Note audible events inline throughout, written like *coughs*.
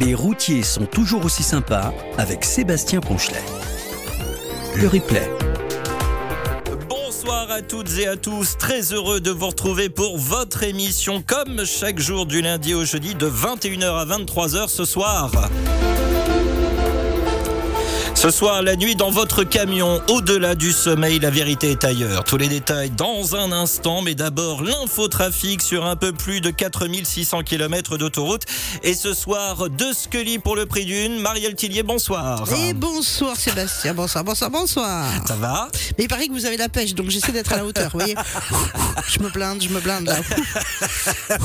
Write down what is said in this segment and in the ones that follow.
Les routiers sont toujours aussi sympas avec Sébastien Ponchelet. Le replay. Bonsoir à toutes et à tous, très heureux de vous retrouver pour votre émission comme chaque jour du lundi au jeudi de 21h à 23h ce soir. Ce soir, la nuit dans votre camion, au-delà du sommeil, la vérité est ailleurs. Tous les détails dans un instant, mais d'abord l'infotrafic sur un peu plus de 4600 km d'autoroute. Et ce soir, deux Scully pour le prix d'une. Marielle Tillier, bonsoir. Et bonsoir Sébastien, bonsoir, bonsoir, bonsoir. Ça va? Mais il paraît que vous avez la pêche, donc j'essaie d'être à la hauteur, vous voyez Je me blinde, je me blinde là. *laughs*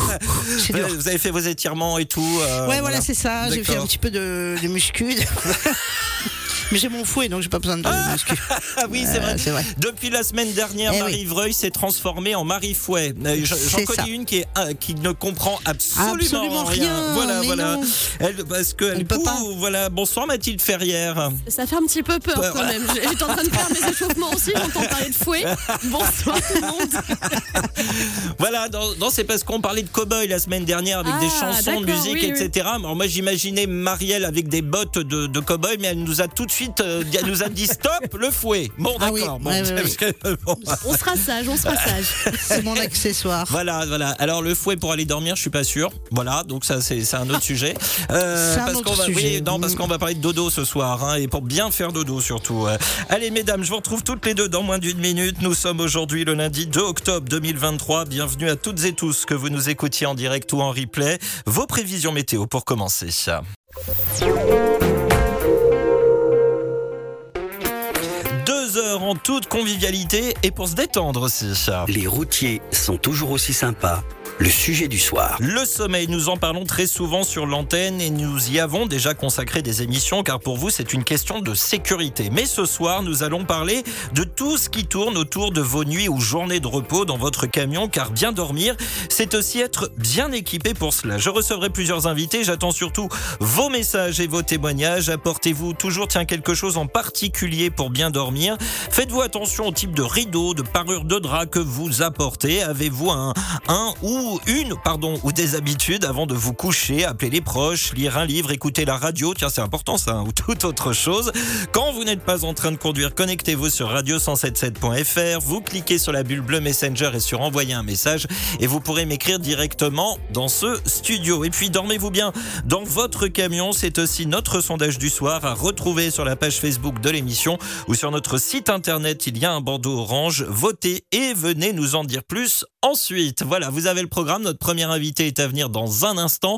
Vous avez fait vos étirements et tout. euh, Ouais, voilà, c'est ça. J'ai fait un petit peu de, de muscu. *laughs* Mais j'ai mon fouet, donc j'ai pas besoin de muscu. *laughs* Ah oui, c'est Euh, vrai. c'est vrai. Depuis la semaine dernière, Eh Marie oui. Vreuil s'est transformée en Marie Fouet. Euh, je- J'en connais ça. une qui, est, qui ne comprend absolument, Absolument rien, Voilà, mais voilà. non. Elle, parce que elle peut pas. Voilà. Bonsoir Mathilde Ferrière. Ça fait un petit peu peur quand même. *laughs* J'étais en train de faire mes échauffements aussi, j'entends parler de fouet. Bonsoir tout le monde. *laughs* Voilà, non, non, c'est parce qu'on parlait de cow-boy la semaine dernière avec Ah, des chansons, de d'accord, musique, oui, oui. etc. Alors moi j'imaginais Marielle avec des bottes de, de cow-boy, mais elle nous a tout de suite, euh, elle nous a dit stop le fouet. Bon Ah oui, d'accord. bon, ouais, ouais, bon. On sera sage, on sera sage. C'est mon accessoire. Voilà, voilà. Alors le fouet pour aller dormir, je suis pas sûr. Voilà, donc ça c'est c'est un autre sujet. Euh, C'est un parce autre qu'on va, sujet. oui, non, parce Mm. qu'on va parler de dodo ce soir, hein, et pour bien faire dodo surtout. Euh, Allez mesdames, je vous retrouve toutes les deux dans moins d'une minute. Nous sommes aujourd'hui le lundi 2 octobre 2023. Bienvenue à toutes et tous que vous nous écoutiez en direct ou en replay. Vos prévisions météo pour commencer. En toute convivialité et pour se détendre aussi. Les routiers sont toujours aussi sympas. Le sujet du soir. Le sommeil, nous en parlons très souvent sur l'antenne et nous y avons déjà consacré des émissions car pour vous c'est une question de sécurité. Mais ce soir nous allons parler de tout ce qui tourne autour de vos nuits ou journées de repos dans votre camion car bien dormir c'est aussi être bien équipé pour cela. Je recevrai plusieurs invités, j'attends surtout vos messages et vos témoignages. Apportez-vous toujours tiens quelque chose en particulier pour bien dormir? Faites-vous attention au type de rideau, de parure de drap que vous apportez. Avez-vous un, un ou une, pardon, ou des habitudes avant de vous coucher, appeler les proches, lire un livre, écouter la radio, tiens c'est important ça, hein, ou toute autre chose. Quand vous n'êtes pas en train de conduire, connectez-vous sur radio177.fr, vous cliquez sur la bulle bleue Messenger et sur envoyer un message et vous pourrez m'écrire directement dans ce studio. Et puis dormez-vous bien dans votre camion, c'est aussi notre sondage du soir à retrouver sur la page Facebook de l'émission ou sur notre site internet, il y a un bandeau orange, votez et venez nous en dire plus ensuite. Voilà, vous avez le programme, notre premier invité est à venir dans un instant.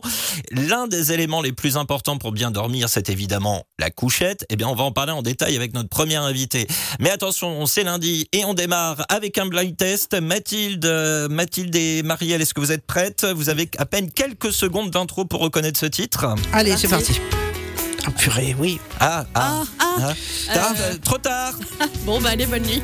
L'un des éléments les plus importants pour bien dormir, c'est évidemment la couchette. Eh bien, on va en parler en détail avec notre premier invité. Mais attention, c'est lundi et on démarre avec un blind test. Mathilde, euh, Mathilde et Marielle, est-ce que vous êtes prêtes? Vous avez à peine quelques secondes d'intro pour reconnaître ce titre. Allez, c'est parti. Oh purée, oui. Ah, ah, Ah, ah. ah. Ah, euh, trop tard. *laughs* Bon, bah allez, bonne nuit.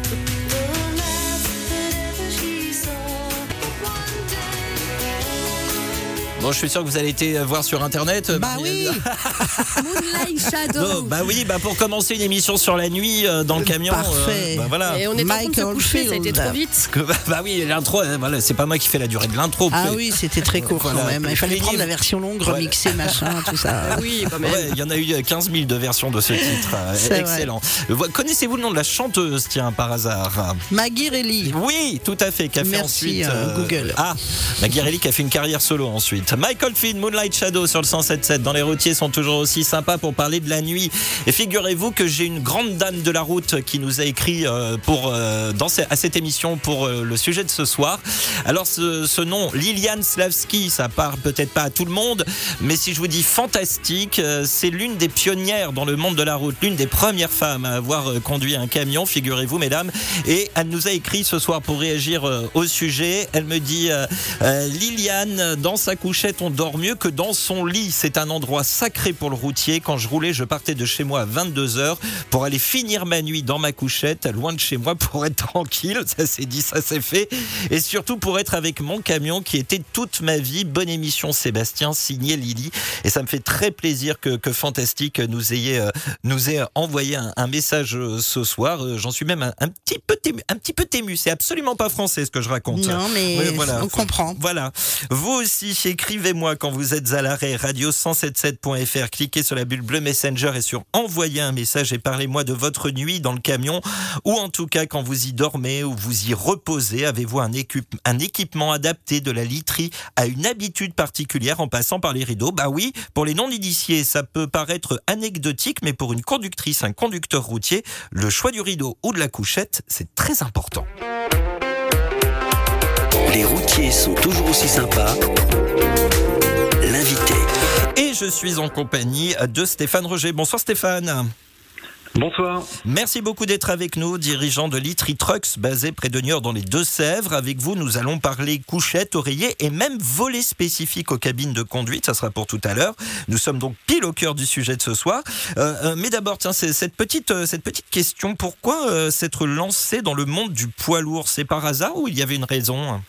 Bon, je suis sûr que vous allez été voir sur internet. Bah oui. *laughs* Moonlight Shadow. Bon, bah oui, bah pour commencer une émission sur la nuit euh, dans le camion. Parfait. bah voilà. Et on est en train de se coucher, ça a été trop vite. Que- bah oui, l'intro, euh, voilà, c'est pas moi qui fais la durée de l'intro. Ah oui, c'était très court Voilà. quand même. Il fallait prendre la version longue, Voilà. remixer, machin, tout ça. *laughs* Oui, quand même. Ouais, il y en a eu 15 000 de versions de ce titre. Euh, Excellent. Euh, Connaissez-vous le nom de la chanteuse, tiens, par hasard? Maggie. Oui, tout à fait. Qui a fait Merci, ensuite. euh, Google. Ah, Maggie qui a fait une carrière solo ensuite. Michael Finn, Moonlight Shadow sur le 107.7. Dans les routiers sont toujours aussi sympas pour parler de la nuit. Et figurez-vous que j'ai une grande dame de la route qui nous a écrit euh, pour euh, dans à cette émission pour euh, le sujet de ce soir. Alors ce, nom, Liliane Slavski, ça parle peut-être pas à tout le monde, mais si je vous dis fantastique, c'est l'une des pionnières dans le monde de la route, l'une des premières femmes à avoir conduit un camion, figurez-vous mesdames. Et elle nous a écrit ce soir pour réagir au sujet. Elle me dit Liliane, dans sa couchette, on dort mieux que dans son lit. C'est un endroit sacré pour le routier. Quand je roulais, je partais de chez moi à 22h pour aller finir ma nuit dans ma couchette, loin de chez moi *laughs* pour être tranquille. Ça s'est dit, ça s'est fait. Et surtout pour être avec mon camion qui était toute ma vie. Bonne émission Sébastien, signé Lily. Et ça me fait très plaisir que, que Fantastique nous ait, euh, nous ait envoyé un, un message euh, ce soir. Euh, J'en suis même un, un petit peu tému. Un petit peu tému. C'est absolument pas français ce que je raconte. Non, mais voilà. on comprend. Voilà. Vous aussi, Écrivez-moi quand vous êtes à l'arrêt radio177.fr. Cliquez sur la bulle bleue Messenger et sur envoyer un message et parlez-moi de votre nuit dans le camion ou en tout cas quand vous y dormez ou vous y reposez. Avez-vous un, équipement adapté de la literie à une habitude particulière en passant par les rideaux? Bah oui, pour les non-initiés, ça peut paraître anecdotique, mais pour une conductrice, un conducteur routier, le choix du rideau ou de la couchette, c'est très important. Les routiers sont toujours aussi sympas. L'invité. Et je suis en compagnie de Stéphane Roger. Bonsoir Stéphane. Bonsoir. Merci beaucoup d'être avec nous, dirigeant de Litry Trucks, basé près de Niort dans les Deux-Sèvres. Avec vous, nous allons parler couchette, oreiller et même volets spécifiques aux cabines de conduite. Ça sera pour tout à l'heure. Nous sommes donc pile au cœur du sujet de ce soir. Euh, euh, mais d'abord, tiens, cette petite, euh, cette petite question. Pourquoi s'être lancé dans le monde du poids lourd? C'est par hasard ou il y avait une raison?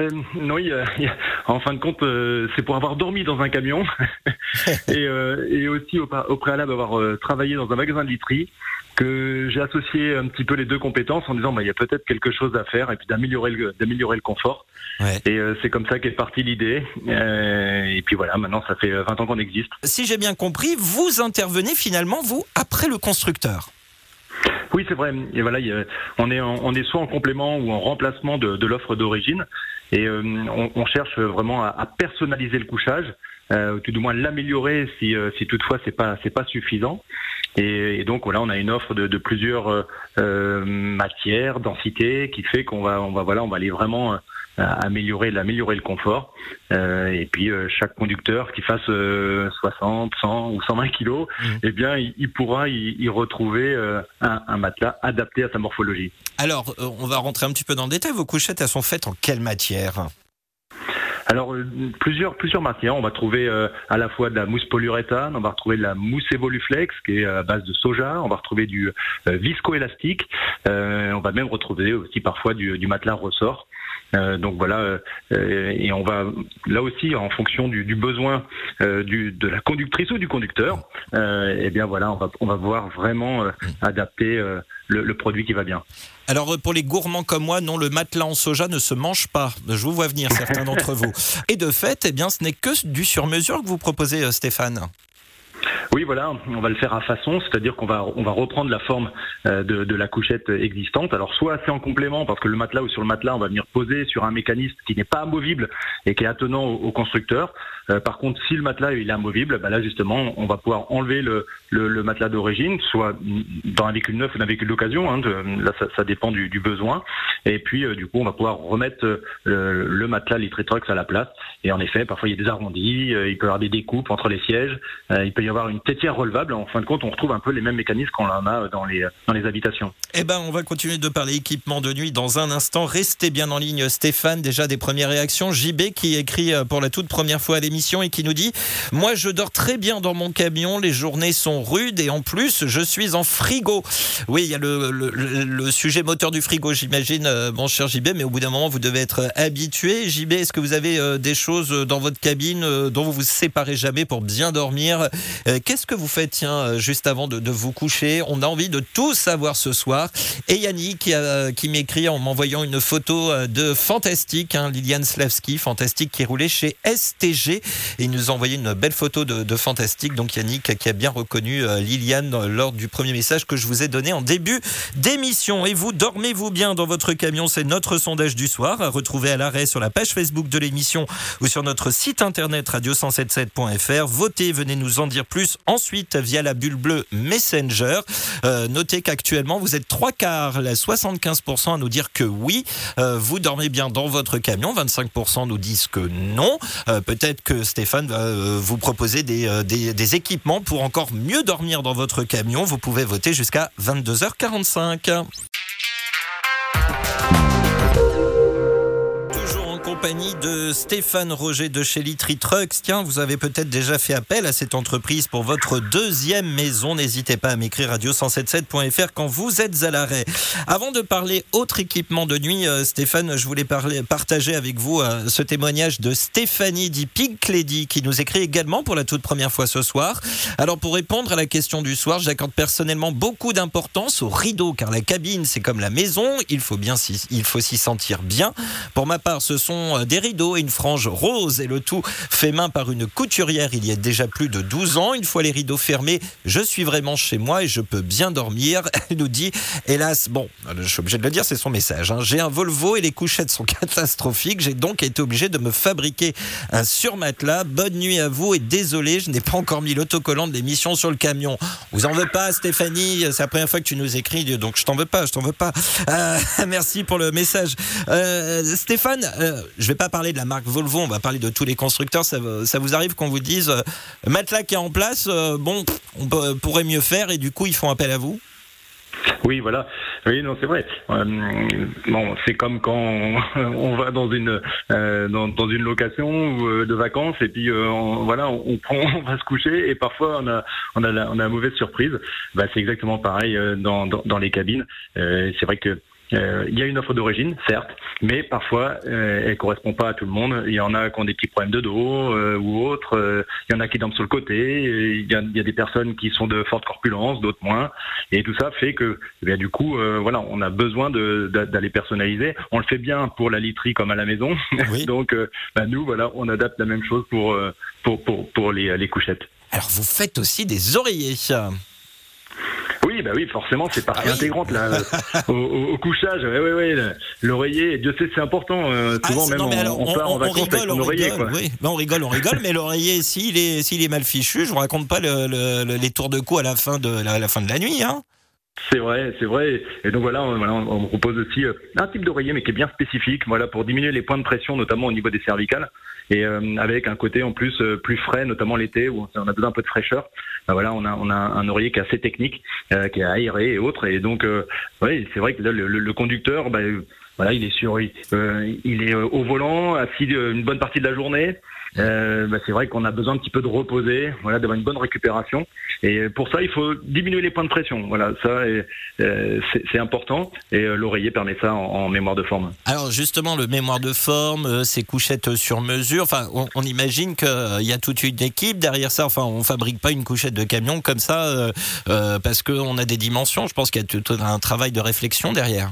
Euh, non, *laughs* en fin de compte, euh, c'est pour avoir dormi dans un camion *laughs* et, euh, et, aussi au, préalable avoir travaillé dans un magasin de literie que j'ai associé un petit peu les deux compétences en disant bah, il y a peut-être quelque chose à faire et puis d'améliorer le, d'améliorer le confort. Et c'est comme ça qu'est partie l'idée. et puis voilà, maintenant ça fait 20 ans qu'on existe. Si j'ai bien compris, vous intervenez finalement, vous, après le constructeur. Oui, c'est vrai. On est soit en complément ou en remplacement de, l'offre d'origine, et euh, on, cherche vraiment à, personnaliser le couchage, euh, tout du moins l'améliorer si, euh, toutefois c'est pas pas suffisant. Et, donc voilà, on a une offre de, plusieurs matières, densités, qui fait qu'on va on va va aller vraiment améliorer, améliorer le confort. Euh, et puis euh, chaque conducteur qui fasse 60, euh, 100 ou 120 kilos, mmh. eh bien il, pourra y, retrouver un, un, matelas adapté à sa morphologie. Alors on va rentrer un petit peu dans le détail. Vos couchettes, elles sont faites en quelle matière? Alors plusieurs plusieurs matières. On va trouver à la fois de la mousse polyuréthane, on va retrouver de la mousse Evoluflex qui est à base de soja, on va retrouver du viscoélastique, on va même retrouver aussi parfois du, du matelas ressort. Euh, donc voilà, euh, et on va là aussi en fonction du, du besoin euh, du, de la conductrice ou du conducteur, eh bien voilà, on va on va voir vraiment adapter le, le, produit qui va bien. Alors pour les gourmands comme moi, non, le matelas en soja ne se mange pas. Je vous vois venir certains d'entre vous. *laughs* Et de fait, eh bien, ce n'est que du sur-mesure que vous proposez, Stéphane. Oui, voilà, on va le faire à façon, c'est-à-dire qu'on va on va reprendre la forme euh, de, la couchette existante. Alors soit c'est en complément parce que le matelas ou sur le matelas, on va venir poser sur un mécanisme qui n'est pas amovible et qui est attenant au, constructeur. Euh, par contre, si le matelas il est amovible, bah là justement, on va pouvoir enlever le, le, matelas d'origine, soit dans un véhicule neuf ou un véhicule d'occasion. Hein, là, ça, dépend du, besoin. Et puis euh, du coup, on va pouvoir remettre le, matelas Litry Trucks à la place. Et en effet, parfois il y a des arrondis, il peut y avoir des découpes entre les sièges, il peut y avoir une tétière relevable. En fin de compte, on retrouve un peu les mêmes mécanismes qu'on en a dans les, dans les habitations. Eh ben, on va continuer de parler équipement de nuit dans un instant. Restez bien en ligne, Stéphane. Déjà des premières réactions. JB qui écrit euh, pour la toute première fois à l'émission et qui nous dit Moi, je dors très bien dans mon camion. Les journées sont rudes et en plus, je suis en frigo. Oui, il y a le, le, sujet moteur du frigo, j'imagine, euh, mon cher JB, mais au bout d'un moment, vous devez être habitué. JB, est-ce que vous avez euh, des choses dans votre cabine dont vous vous séparez jamais pour bien dormir Qu'est-ce que vous faites, tiens, euh, juste avant de, vous coucher? On a envie de tout savoir ce soir. Et Yannick qui, m'écrit en m'envoyant une photo euh, de Fantastique, hein, Liliane Slavski, Fantastique qui roulait chez STG. Et il nous a envoyé une belle photo de, Fantastique. Donc Yannick qui a bien reconnu euh, Liliane lors du premier message que je vous ai donné en début d'émission. Et vous, dormez-vous bien dans votre camion? C'est notre sondage du soir, à retrouver à l'arrêt sur la page Facebook de l'émission ou sur notre site internet radio177.fr. Votez, venez nous en dire plus. Ensuite, via la bulle bleue Messenger. Euh, notez qu'actuellement, vous êtes trois quarts, 75% à nous dire que oui, euh, vous dormez bien dans votre camion. 25% nous disent que non. Euh, peut-être que Stéphane va vous proposer des, des, des équipements pour encore mieux dormir dans votre camion. Vous pouvez voter jusqu'à 22h45. De Stéphane Roger de chez Litry Trucks. Tiens, vous avez peut-être déjà fait appel à cette entreprise pour votre deuxième maison. N'hésitez pas à m'écrire radio177.fr quand vous êtes à l'arrêt. Avant de parler autre équipement de nuit, euh, Stéphane, je voulais partager avec vous euh, ce témoignage de Stéphanie Lady qui nous écrit également pour la toute première fois ce soir. Alors pour répondre à la question du soir, j'accorde personnellement beaucoup d'importance au rideau car la cabine c'est comme la maison, il faut bien il faut s'y sentir bien. Pour ma part, ce sont euh, des rideaux et une frange rose et le tout fait main par une couturière il y a déjà plus de 12 ans. Une fois les rideaux fermés, je suis vraiment chez moi et je peux bien dormir. *laughs* Elle nous dit, hélas, bon, je suis obligé de le dire, c'est son message. hein. J'ai un Volvo et les couchettes sont *laughs* catastrophiques. J'ai donc été obligé de me fabriquer un surmatelas. Bonne nuit à vous et désolé, je n'ai pas encore mis l'autocollant de l'émission sur le camion. Vous en veux pas, Stéphanie? C'est la première fois que tu nous écris, donc je t'en veux pas, je t'en veux pas. Euh, *laughs* merci pour le message. Euh, Stéphane, je vais pas parler de la marque Volvo, on va parler de tous les constructeurs. Ça, vous- arrive qu'on vous dise, euh, matelas qui est en place, euh, bon, on pourrait mieux faire et du coup ils font appel à vous? Oui, voilà. Oui, non, c'est vrai. Euh, bon, c'est comme quand *laughs* on, va dans une euh, dans, une location euh, de vacances et puis euh, on, voilà, *laughs* on, va se coucher et parfois on a on a la, on a la mauvaise surprise. Bah, c'est exactement pareil dans, dans dans les cabines. C'est vrai que euh, il y a une offre d'origine, certes, mais parfois euh, elle correspond pas à tout le monde. Il y en a qui ont des petits problèmes de dos euh, ou autres. Euh, il y en a qui dorment sur le côté. Il y a, il y a des personnes qui sont de forte corpulence, d'autres moins. Et tout ça fait que, eh bien, du coup, voilà, on a besoin d'aller personnaliser. On le fait bien pour la literie comme à la maison. *laughs* Oui. Donc, bah, nous, voilà, on adapte la même chose pour pour pour, pour les, les couchettes. Alors vous faites aussi des oreillers. Oui, bah oui, forcément, c'est partie Ah oui. intégrante là, *laughs* au, au- couchage. Ouais, ouais, ouais, le- l'oreiller. Dieu sait, c'est important. euh, Ah, souvent même, non, mais on, alors, on part en vacances avec rigole, son on oreiller. rigole, quoi. oui. Ben, on rigole, on rigole, mais l'oreiller, s'il est, s'il est mal fichu, je vous raconte pas le- les tours de cou à la fin de la, la fin de la nuit. Hein. C'est vrai, c'est vrai. Et donc voilà, on, propose aussi euh, un type d'oreiller, mais qui est bien spécifique, voilà, pour diminuer les points de pression, notamment au niveau des cervicales, et euh, avec un côté en plus euh, plus frais, notamment l'été où on a besoin un peu de fraîcheur. Ben voilà, on a un oreiller qui est assez technique, qui est aéré et autres. Et donc, ouais, c'est vrai que là, le, conducteur, ben, voilà, il est sur, il, est au volant, assis une bonne partie de la journée. Euh, ben, c'est vrai qu'on a besoin un petit peu de reposer, voilà, d'avoir une bonne récupération. Et pour ça, il faut diminuer les points de pression. Voilà, ça, euh, c'est important. Et euh, l'oreiller permet ça en, mémoire de forme. Alors justement, le mémoire de forme, euh, ces couchettes sur mesure, enfin, on, on imagine qu'il y a toute une équipe derrière ça. Enfin, on fabrique pas une couchette de camion comme ça euh, euh, parce qu'on a des dimensions. Je pense qu'il y a tout un travail de réflexion derrière.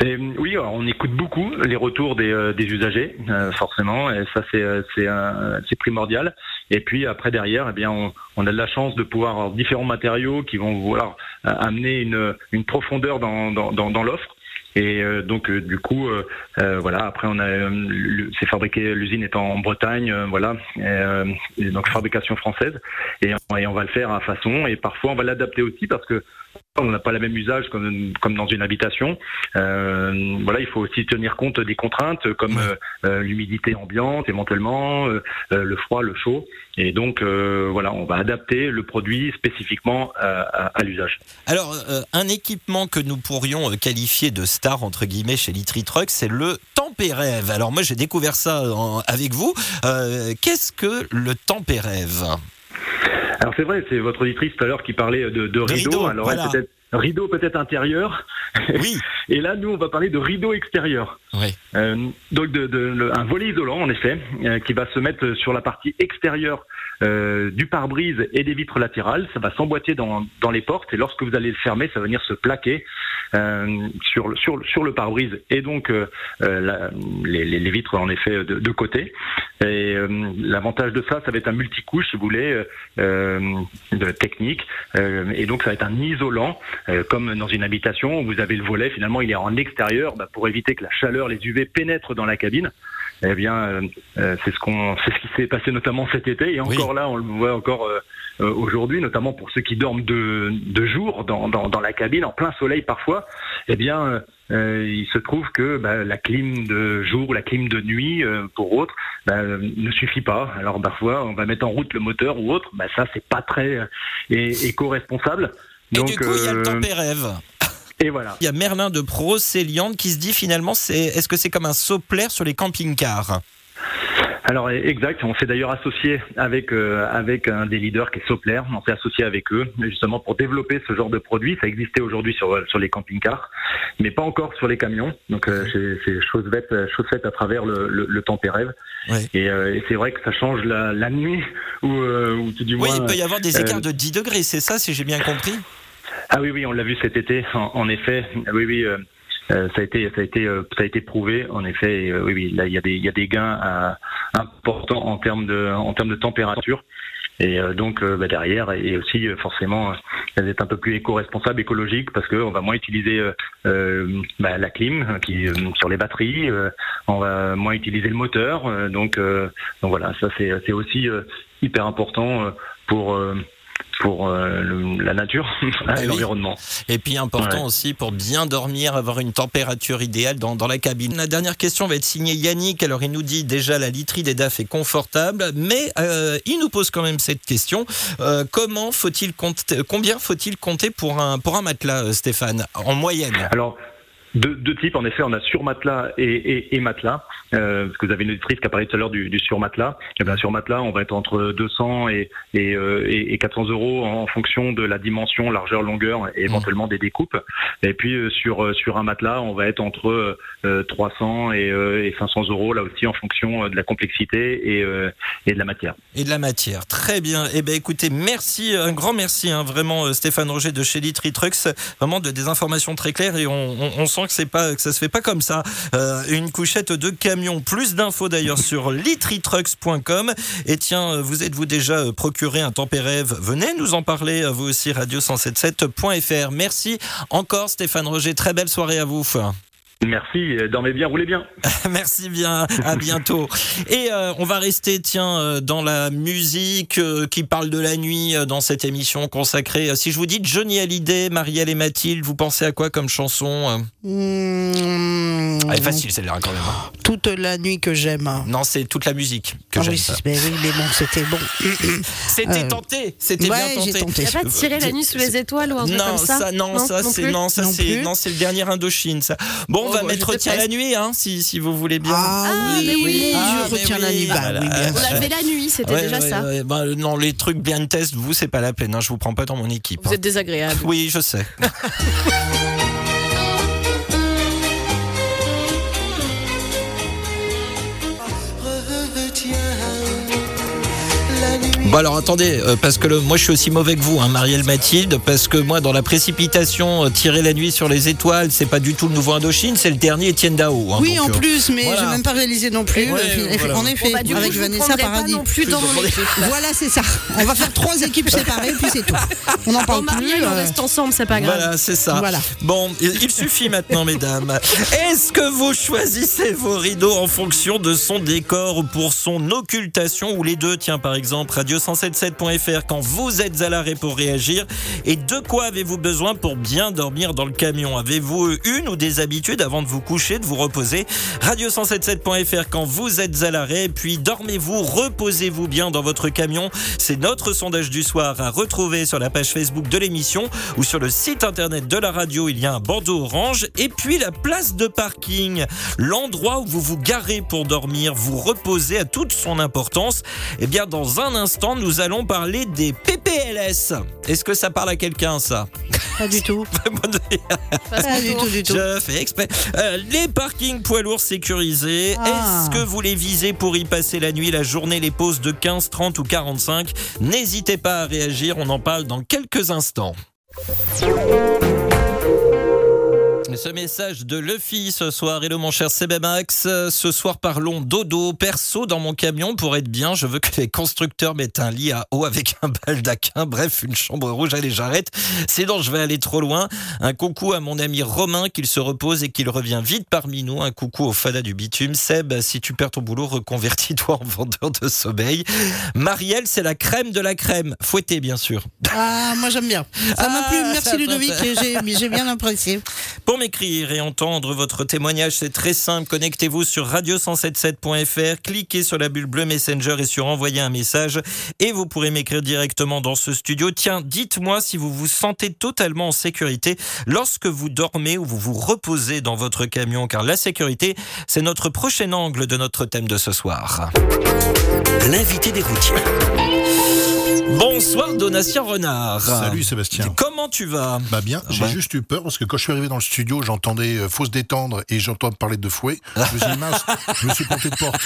Oui, on écoute beaucoup les retours des, euh, usagers, euh, forcément, et ça c'est euh, c'est primordial. Et puis après derrière, eh bien, on, a de la chance de pouvoir avoir différents matériaux qui vont vouloir amener une, profondeur dans, l'offre. Et donc du coup, voilà. Après, on a c'est fabriqué, l'usine est en Bretagne, voilà. Donc fabrication française. Et on va le faire à façon. Et parfois, on va l'adapter aussi parce que on n'a pas le même usage comme, comme dans une habitation. Euh, voilà, il faut aussi tenir compte des contraintes comme euh, l'humidité ambiante éventuellement, euh, le froid, le chaud. Et donc voilà, on va adapter le produit spécifiquement à, à- à l'usage. Alors, un équipement que nous pourrions qualifier de star, entre guillemets, chez Litry Truck, c'est le Tempérève. Alors, moi, j'ai découvert ça en- avec vous. Qu'est-ce que le Tempérève Alors c'est vrai, c'est votre auditrice tout à l'heure qui parlait de, de rideau. rideau, Alors voilà. elle, peut-être rideau peut-être intérieur. Oui, *laughs* Et là, nous, on va parler de rideau extérieur. oui. Euh, donc de, de- le- un volet isolant en effet euh, qui va se mettre sur la partie extérieure euh, du pare-brise et des vitres latérales. Ça va s'emboîter dans, dans les portes et lorsque vous allez le fermer, ça va venir se plaquer sur, le- sur, le- sur le pare-brise et donc la- les, vitres en effet de, de côté. Et l'avantage de ça, ça va être un multicouche si vous voulez de technique et donc ça va être un isolant euh, comme dans une habitation où vous avez le volet finalement il est en extérieur bah, pour éviter que la chaleur, les UV pénètrent dans la cabine. Eh bien, euh, euh, c'est ce qu'on, *laughs* c'est ce qui s'est passé notamment cet été et Oui. encore là, on le voit encore euh, aujourd'hui, notamment pour ceux qui dorment de, de jour dans, dans, dans la cabine en plein soleil parfois. Eh bien, euh, il se trouve que bah, la clim de jour, la clim de nuit euh, pour autres bah, ne suffit pas. Alors parfois, on va mettre en route le moteur ou autre. Bah, ça, c'est pas très euh, éco-responsable. Et Donc, du coup, il y a le euh, Tempérève. *laughs* et voilà. Il y a Merlin de Procéliande qui se dit finalement, c'est est-ce que c'est comme un soplaire sur les camping-cars? Alors eh, exact, on s'est d'ailleurs associé avec euh, avec un des leaders qui est Soplair. On s'est associé avec eux justement pour développer ce genre de produit. Ça existait aujourd'hui sur sur les camping-cars, mais pas encore sur les camions. Donc euh, c'est chose faite chose faite à travers le le, le Tempérève. Ouais. Et, euh, et c'est vrai que ça change la, la nuit ou euh, ou tout du Oui, moins. il peut y avoir des euh, écarts de 10 degrés, c'est ça, si j'ai bien compris? Ah oui oui, on l'a vu cet été. En, en effet, oui oui. Euh, ça a été, ça a été, euh, ça a été prouvé. En effet, et, euh, oui, oui, là, il y a des, il y a des gains euh, importants en termes de, en termes de température. Et donc bah, derrière, et aussi forcément, elles est un peu plus éco-responsable, écologique, parce qu'on va moins utiliser bah, la clim qui sur les batteries, on va moins utiliser le moteur. donc, donc voilà, ça c'est aussi hyper important pour pour euh, le- la nature *laughs* Ah et l'environnement. Et puis important Ouais. aussi pour bien dormir, avoir une température idéale dans, dans la cabine. La dernière question va être signée Yannick. Alors il nous dit déjà la literie des DAF est confortable, mais euh, il nous pose quand même cette question. Euh, comment faut-il compter, combien faut-il compter pour un, pour un matelas, euh, Stéphane, en moyenne? Alors, deux, deux types, en effet, on a surmatelas et, et, et matelas. Euh, parce que vous avez une auditrice qui a parlé tout à l'heure du, du surmatelas. Et bien, surmatelas, on va être entre 200 et, et, euh, et, et 400 euros en fonction de la dimension, largeur, longueur et éventuellement des découpes. Et puis, euh, sur, euh, sur un matelas, on va être entre euh, 300 et, euh, et 500 euros, là aussi, en fonction euh, de la complexité et, euh, et de la matière. et de la matière. Très bien. Eh ben écoutez, merci, un grand merci, hein, vraiment euh, Stéphane Roger de chez Litry Trucks, vraiment de, des informations très claires et on, on- on que c'est pas que ça se fait pas comme ça. Euh, une couchette de camion. Plus d'infos d'ailleurs sur *laughs* litrytrucks.com. Et tiens, euh, vous êtes-vous déjà euh, procuré un tempérève Venez nous en parler, vous aussi radio177.fr. Merci encore Stéphane Roger. Très belle soirée à vous. Merci, euh, dormez bien, roulez bien. *laughs* Merci bien, à bientôt. Et euh, on va rester, tiens, euh, dans la musique euh, qui parle de la nuit euh, dans cette émission consacrée. Si je vous dis Johnny Hallyday, Marielle et Mathilde, vous pensez à quoi comme chanson euh Mmh, Ah, Elle est facile celle-là quand même. hein. Toute la nuit que j'aime. Non, c'est toute la musique que Ah j'aime. oui, ça. c'est- mais oui, mais bon, c'était bon. *laughs* C'était Euh, tenté, c'était ouais, bien tenté. tenté. Pas tirer la nuit sous les étoiles ou un truc Non, comme ça ça, non, ça, non c'est plus non, ça, Non c'est non, c'est le dernier Indochine. Ça. Bon, on Oh, va bah, mettre j'étais Tiens la nuit, hein, si, si vous voulez bien. Ah, Ah, mais oui, oui. Ah, je mais retiens la oui. nuit. Bah Ah, bien On avait la nuit, c'était Ouais, déjà ouais, ça. ouais, bah, non, les trucs blind test, vous, c'est pas la peine. Hein, je vous prends pas dans mon équipe. Vous hein. êtes désagréable. Oui, je sais. *laughs* Bon alors attendez, euh, parce que le- moi je suis aussi mauvais que vous, hein, Marielle Mathilde, parce que moi dans la précipitation, euh, tirer la nuit sur les étoiles, c'est pas du tout le nouveau Indochine, c'est le dernier Étienne Dao. hein, Oui, donc, en euh, plus, mais voilà. j'ai même pas réalisé non plus. Ouais, Euh, voilà. En effet, Bon, bah, du coup, avec je vous Vanessa prendrai pas Paradis. non plus dans mon équipe. Voilà, c'est ça. On va faire trois équipes séparées, puis c'est tout. On n'en En parle plus. mariage, on euh, reste ensemble, c'est pas grave. Voilà, c'est ça. Voilà. Bon, il il suffit maintenant, mesdames. Est-ce que vous choisissez vos rideaux en fonction de son décor ou pour son occultation ou les deux? Tiens, par exemple, radio177.fr quand vous êtes à l'arrêt pour réagir. Et de quoi avez-vous besoin pour bien dormir dans le camion Avez-vous une ou des habitudes avant de vous coucher, de vous reposer Radio177.fr quand vous êtes à l'arrêt. Puis dormez-vous, reposez-vous bien dans votre camion. C'est notre sondage du soir à retrouver sur la page Facebook de l'émission ou sur le site internet de la radio. Il y a un bandeau orange et puis la place de parking, l'endroit où vous vous garez pour dormir, vous reposez à toute son importance. Eh bien, dans un instant, nous allons parler des PPLS. Est-ce que ça parle à quelqu'un, ça Pas du tout. *laughs* Pas du tout, du tout. Je fais exprès. Euh, les parkings poids lourds sécurisés. Ah. Est-ce que vous les visez pour y passer la nuit, la journée, les pauses de 15, 30 ou 45 N'hésitez pas à réagir. On en parle dans quelques instants. Ce message de Luffy ce soir. Hello mon cher Max. Euh, Ce soir parlons dodo. Perso dans mon camion pour être bien. Je veux que les constructeurs mettent un lit à eau avec un baldaquin. Bref, une chambre rouge. Allez, j'arrête. Sinon, je vais aller trop loin. Un coucou à mon ami Romain qu'il se repose et qu'il revient vite parmi nous. Un coucou au fada du bitume. Seb, si tu perds ton boulot, reconvertis-toi en vendeur de sommeil. Marielle, c'est la crème de la crème. Fouettée, bien sûr. Ah, moi j'aime bien. Ça m'a Ah, plu. ça, Merci Ludovic. J'ai bien apprécié. Pour m'écrire et entendre votre témoignage, c'est très simple. Connectez-vous sur radio177.fr, cliquez sur la bulle bleue Messenger et sur envoyer un message et vous pourrez m'écrire directement dans ce studio. Tiens, dites-moi si vous vous sentez totalement en sécurité lorsque vous dormez ou vous vous reposez dans votre camion, car la sécurité, c'est notre prochain angle de notre thème de ce soir. L'invité des routiers. Bonsoir Donatien Renard. Salut Sébastien. Comment tu vas? Bah bien, j'ai Ouais. juste eu peur parce que quand je suis arrivé dans le studio, j'entendais euh, faut se détendre et j'entends parler de fouet. Je me suis dit mince, je me suis planté de porte.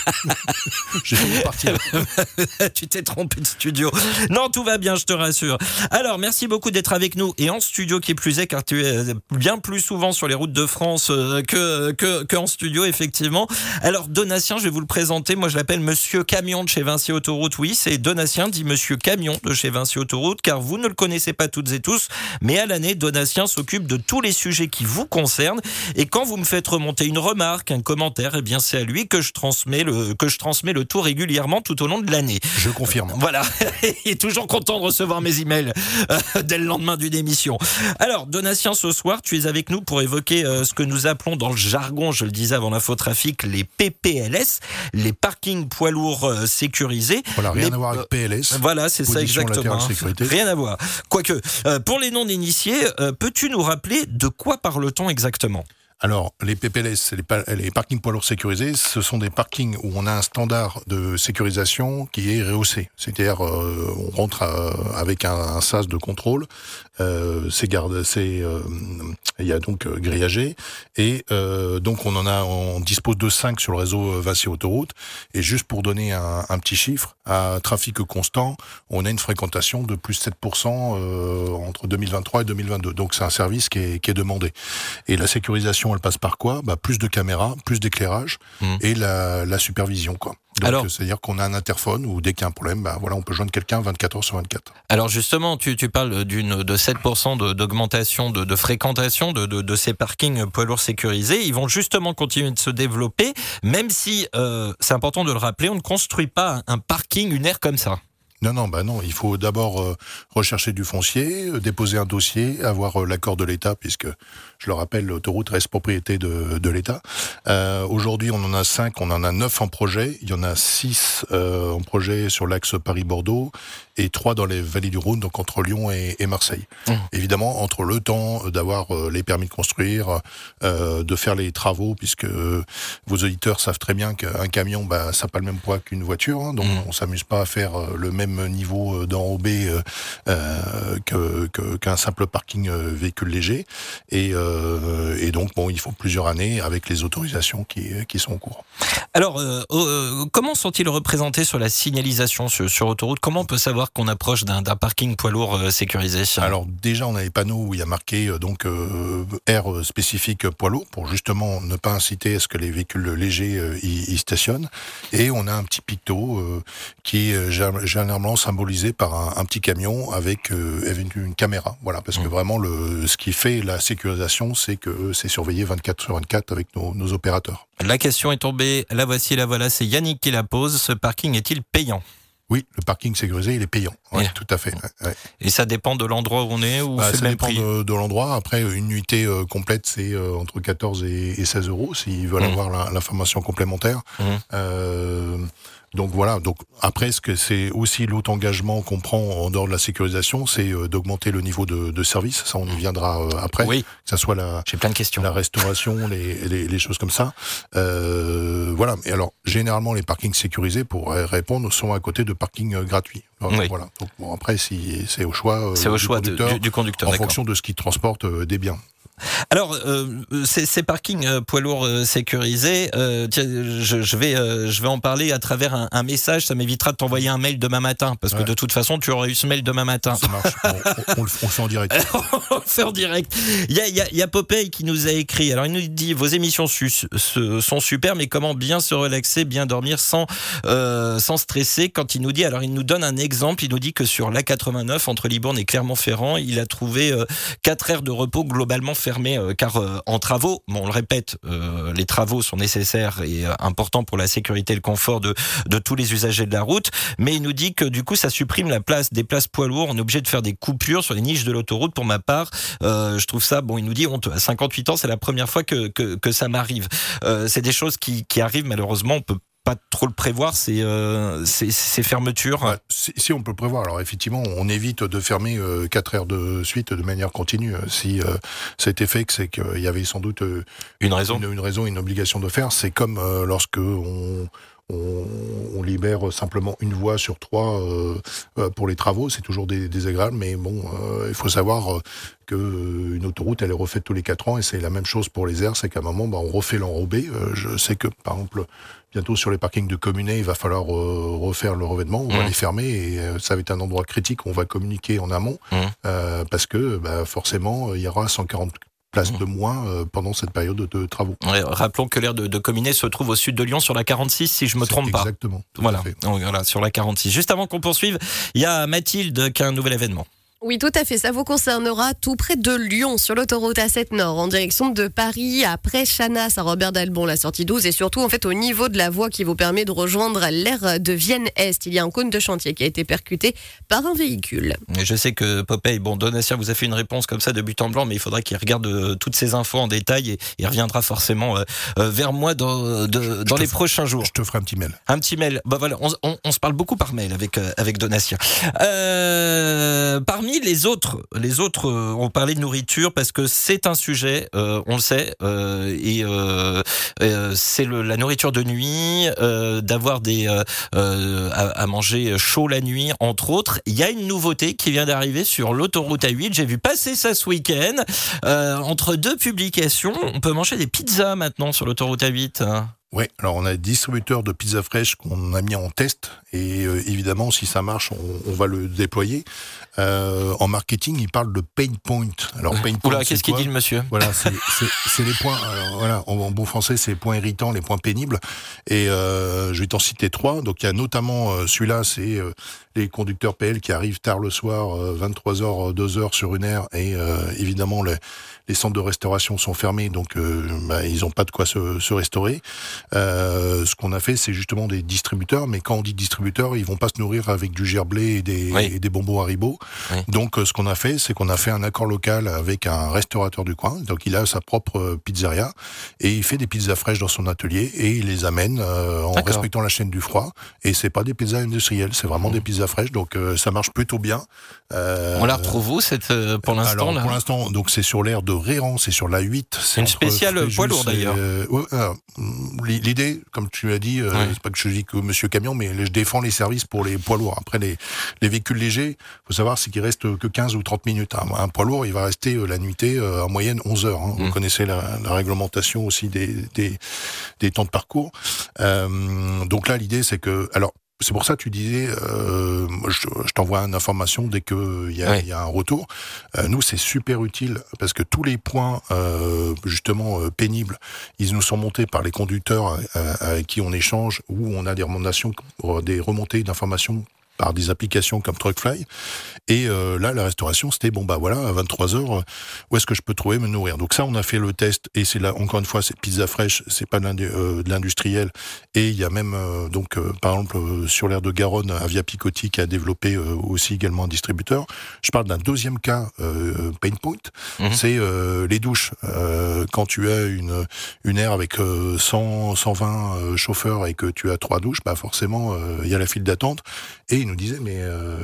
*laughs* j'ai failli partir. *laughs* tu t'es trompé de studio. Non, tout va bien, je te rassure. Alors, merci beaucoup d'être avec nous et en studio qui est plus est, car tu es bien plus souvent sur les routes de France euh, que, que, que en studio, effectivement. Alors, Donatien, je vais vous le présenter. Moi, je l'appelle Monsieur Camion de chez Vinci Autoroute. Oui, c'est Donatien dit Monsieur Camion de chez Vinci Autoroute, car vous ne le connaissez pas toutes et tous, mais à l'année, Donatien s'occupe de tous les sujets qui vous concernent. Et quand vous me faites remonter une remarque, un commentaire, eh bien, c'est à lui que je transmets le, que je transmets le tout régulièrement tout au long de l'année. Je confirme. Voilà, *laughs* il est toujours content de recevoir mes emails euh, dès le lendemain d'une émission. Alors, Donatien, ce soir, tu es avec nous pour évoquer euh, ce que nous appelons dans le jargon, je le disais avant l'infotrafic, les PPLS, les parkings poids lourds euh, sécurisés. Voilà, rien Les- à voir avec PLS. Voilà, c'est ça exactement. sécurité. Rien à voir. Quoique, euh, pour les non-initiés, euh, peux-tu nous rappeler de quoi parle-t-on exactement? Alors, les PPLS, les, pa- les parkings poids lourds sécurisés, ce sont des parkings où on a un standard de sécurisation qui est rehaussé. C'est-à-dire, euh, on rentre euh, avec un, sas de contrôle, euh, c'est garde, c'est, euh, il y a donc euh, grillagé, et euh, donc on en a, on dispose de 5 sur le réseau Vinci Autoroute. Et juste pour donner un, petit chiffre, à trafic constant, on a une fréquentation de plus 7% euh, entre 2023 et 2022. Donc c'est un service qui est, qui est demandé. Et la sécurisation, elle passe par quoi? Bah, Plus de caméras, plus d'éclairage Mhm. et la, la supervision. quoi. Donc c'est-à-dire qu'on a un interphone où dès qu'il y a un problème, bah, voilà, on peut joindre quelqu'un 24 heures sur 24. Alors justement, tu, tu parles d'une de 7% de- d'augmentation de, de fréquentation de, de, ces parkings poids lourds sécurisés. Ils vont justement continuer de se développer, même si euh, c'est important de le rappeler, on ne construit pas un parking, une aire comme ça. Non, non, bah non. Il faut d'abord euh, rechercher du foncier, euh, déposer un dossier, avoir euh, l'accord de l'État, puisque je le rappelle, l'autoroute reste propriété de, de l'État. Euh, Aujourd'hui, on en a cinq, on en a neuf en projet. Il y en a six euh, en projet sur l'axe Paris-Bordeaux et trois dans les vallées du Rhône, donc entre Lyon et, et Marseille. Mmh. Évidemment, entre le temps d'avoir les permis de construire, euh, de faire les travaux, puisque vos auditeurs savent très bien qu'un camion, bah, ça n'a pas le même poids qu'une voiture, hein, donc Mhm. on s'amuse pas à faire le même niveau euh, d'enrobé euh, euh, que- que- qu'un simple parking véhicule léger. Et, et donc, bon, il faut plusieurs années avec les autorisations qui, qui sont en cours. Alors, euh, comment sont-ils représentés sur la signalisation sur, sur autoroute? Comment on peut savoir qu'on approche d'un d'un parking poids lourd sécurisé? Alors déjà, on a les panneaux où il y a marqué donc air euh, spécifique poids lourd pour justement ne pas inciter à ce que les véhicules légers y, y stationnent. Et on a un petit picto qui est euh, gé- généralement symbolisé par un, un petit camion avec, euh, avec une caméra. Voilà, parce que Mhm. vraiment le ce qui fait la sécurisation, c'est que euh, c'est surveillé 24 sur 24 avec nos, nos opérateurs. La question est tombée, la voici, la voilà, c'est Yannick qui la pose. Ce parking est-il payant? Oui, le parking sécurisé, il est payant. Et- tout à fait. ouais, ouais. Et ça dépend de l'endroit où on est ou Bah, c'est ça le même dépend prix? de, de l'endroit. Après, une nuitée euh, complète, c'est euh, entre 14 et, et 16 euros s'ils veulent Mhm. avoir l'information complémentaire. Euh, donc voilà. Donc après, ce que c'est aussi l'autre engagement qu'on prend en dehors de la sécurisation, c'est euh, d'augmenter le niveau de, de service. Ça, on y viendra euh, après. Oui, Que ça soit la, j'ai plein de questions. la restauration, *laughs* les, les, les choses comme ça. Euh, voilà. Et alors, généralement, les parkings sécurisés, pour répondre, sont à côté de parkings gratuits. Voilà. Oui. Voilà. Donc, bon, après, si, c'est au choix. C'est au du choix de- du, du conducteur. en fonction de ce qui transporte des biens. Alors, euh, ces, ces parkings euh, poids lourds euh, sécurisés, euh, tiens, je, je vais, euh, je vais en parler à travers un, un message. Ça m'évitera de t'envoyer un mail demain matin, parce que Ouais. de toute façon, tu auras eu ce mail demain matin. Ça marche. on, on- on le, le fait en direct. *laughs* on va faire en direct. Il y a, y a- y a Popeye qui nous a écrit. Alors, il nous dit Vos émissions su- sont super, mais comment bien se relaxer, bien dormir sans, euh, sans stresser Quand il nous dit, alors, il nous donne un exemple. Il nous dit que sur l'A89, entre Libourne et Clermont-Ferrand, il a trouvé euh, 4 heures de repos globalement fermées, euh, car euh, en travaux, on le répète, euh, les travaux sont nécessaires et importants pour la sécurité et le confort de, de tous les usagers de la route. Mais il nous dit que du coup, ça supprime la place des places poids lourds. On est obligé de faire des coupures sur les niches de l'autoroute. Pour ma part, je trouve ça, bon, il nous dit honteux. À 58 ans, c'est la première fois que, que, ça m'arrive. C'est des choses qui, qui arrivent, malheureusement, on peut pas trop le prévoir, ces, euh, ces, ces fermetures. Si, si on peut le prévoir. Alors effectivement, on évite de fermer euh, 4 heures de suite de manière continue. Si euh, été fait, c'est qu'il y avait sans doute euh, Une raison. une, une raison, une obligation de faire. C'est comme euh, lorsque on, on, on libère simplement une voie sur trois pour les travaux. C'est toujours dé- désagréable, mais bon, il faut savoir que une autoroute, elle est refaite tous les quatre ans, et c'est la même chose pour les airs. C'est qu'à un moment, bah, on refait l'enrobé. Je sais que, par exemple, bientôt sur les parkings de Communet, il va falloir euh, refaire le revêtement. On va Mhm. les fermer, et euh, ça va être un endroit critique. On va communiquer en amont, Mhm. euh, parce que bah, forcément, il y aura 140 places Mhm. de moins pendant cette période de, de travaux. Ouais, rappelons que l'aire de, de se trouve au sud de Lyon sur la 46, si je me trompe pas. Exactement. Voilà, voilà, sur la 46. Juste avant qu'on poursuive, il y a Mathilde qui a un nouvel événement. Oui, tout à fait. Ça vous concernera tout près de Lyon, sur l'autoroute A7 Nord, en direction de Paris, après Chanas, à Robert Dalbon, la sortie 12, et surtout, en fait, au niveau de la voie qui vous permet de rejoindre l'aire de Vienne-Est. Il y a un cône de chantier qui a été percuté par un véhicule. Et je sais que Popeye, bon, Donatien vous a fait une réponse comme ça de but en blanc, mais il faudra qu'il regarde euh, toutes ces infos en détail et il reviendra forcément euh, euh, vers moi dans, de- dans te les ferai- prochains jours. Je te ferai un petit mail. Un petit mail. Bah voilà, on, on- on se parle beaucoup par mail avec euh, avec Donatien. Euh, les autres, les autres, euh, on parlait de nourriture parce que c'est un sujet, euh, on le sait, euh, et euh, euh, c'est la nourriture de nuit, euh, d'avoir des à, à manger chaud la nuit, entre autres. Il y a une nouveauté qui vient d'arriver sur l'autoroute A8. J'ai vu passer ça ce week-end. Entre deux publications, on peut manger des pizzas maintenant sur l'autoroute A8. Oui, alors on a des distributeurs de pizza fraîche qu'on a mis en test et euh, évidemment si ça marche on, on va le déployer. Euh, en marketing ils parlent de pain point. Alors pain point qu'est-ce qu'il dit le monsieur? Voilà, c'est- les points. alors, voilà, en, en bon français, c'est les points irritants, les points pénibles. Et euh, je vais t'en citer trois. Donc il y a notamment euh, celui-là, c'est euh, les conducteurs PL qui arrivent tard le soir, 23h, 2h sur une aire, et euh, évidemment les, les centres de restauration sont fermés, donc euh, bah, ils n'ont pas de quoi se, se restaurer. Euh, ce qu'on a fait, c'est justement des distributeurs, mais quand on dit distributeurs, ils vont pas se nourrir avec du gerblé et des, Oui. et des bonbons Haribo. Oui. Donc euh, ce qu'on a fait, c'est qu'on a fait un accord local avec un restaurateur du coin. Donc il a sa propre pizzeria et il fait des pizzas fraîches dans son atelier et il les amène euh, en respectant la chaîne du froid. Et c'est pas des pizzas industrielles, c'est vraiment des pizzas fraîches. Donc ça marche plutôt bien. On la retrouve où cette pour l'instant pour l'instant, donc c'est sur l'aire de Réran, c'est sur la 8. C'est Une spéciale Fréjus poids lourd, d'ailleurs. euh, ouais, alors, mm, L'idée, comme tu l'as dit, euh, c'est pas que je dis que Monsieur Camion, mais je défends les services pour les poids lourds. Après, les, les véhicules légers, faut savoir, c'est qu'il reste que 15 ou 30 minutes. Un, un poids lourd, il va rester euh, la nuitée en moyenne 11 heures. hein. Vous Mm. connaissez la, la réglementation aussi des, des, des temps de parcours. Donc là, l'idée, c'est que, alors. C'est pour ça que tu disais, euh, je, je t'envoie une information dès qu'il y, a- Ouais. il y a un retour. Euh, nous, c'est super utile parce que tous les points euh, justement euh, pénibles, ils nous sont montés par les conducteurs euh, avec qui on échange ou on a des remontations, des remontées d'informations par des applications comme Truckfly. Et euh, là, la restauration, c'était bon, bah voilà, à 23 h où est-ce que je peux trouver me nourrir Donc ça, on a fait le test et c'est là, encore une fois, c'est pizza fraîche, c'est pas de euh, l'industriel. Et il y a même, euh, donc, euh, par exemple, euh, sur l'aire de Garonne, Avia Picotti qui a développé euh, aussi également un distributeur. Je parle d'un deuxième cas, euh, pain point, Mhm. c'est euh, les douches. Euh, quand tu as une, une aire avec euh, 100, 120 euh, chauffeurs et que tu as trois douches, bah forcément, euh, il y a la file d'attente. Et il nous disait, mais euh,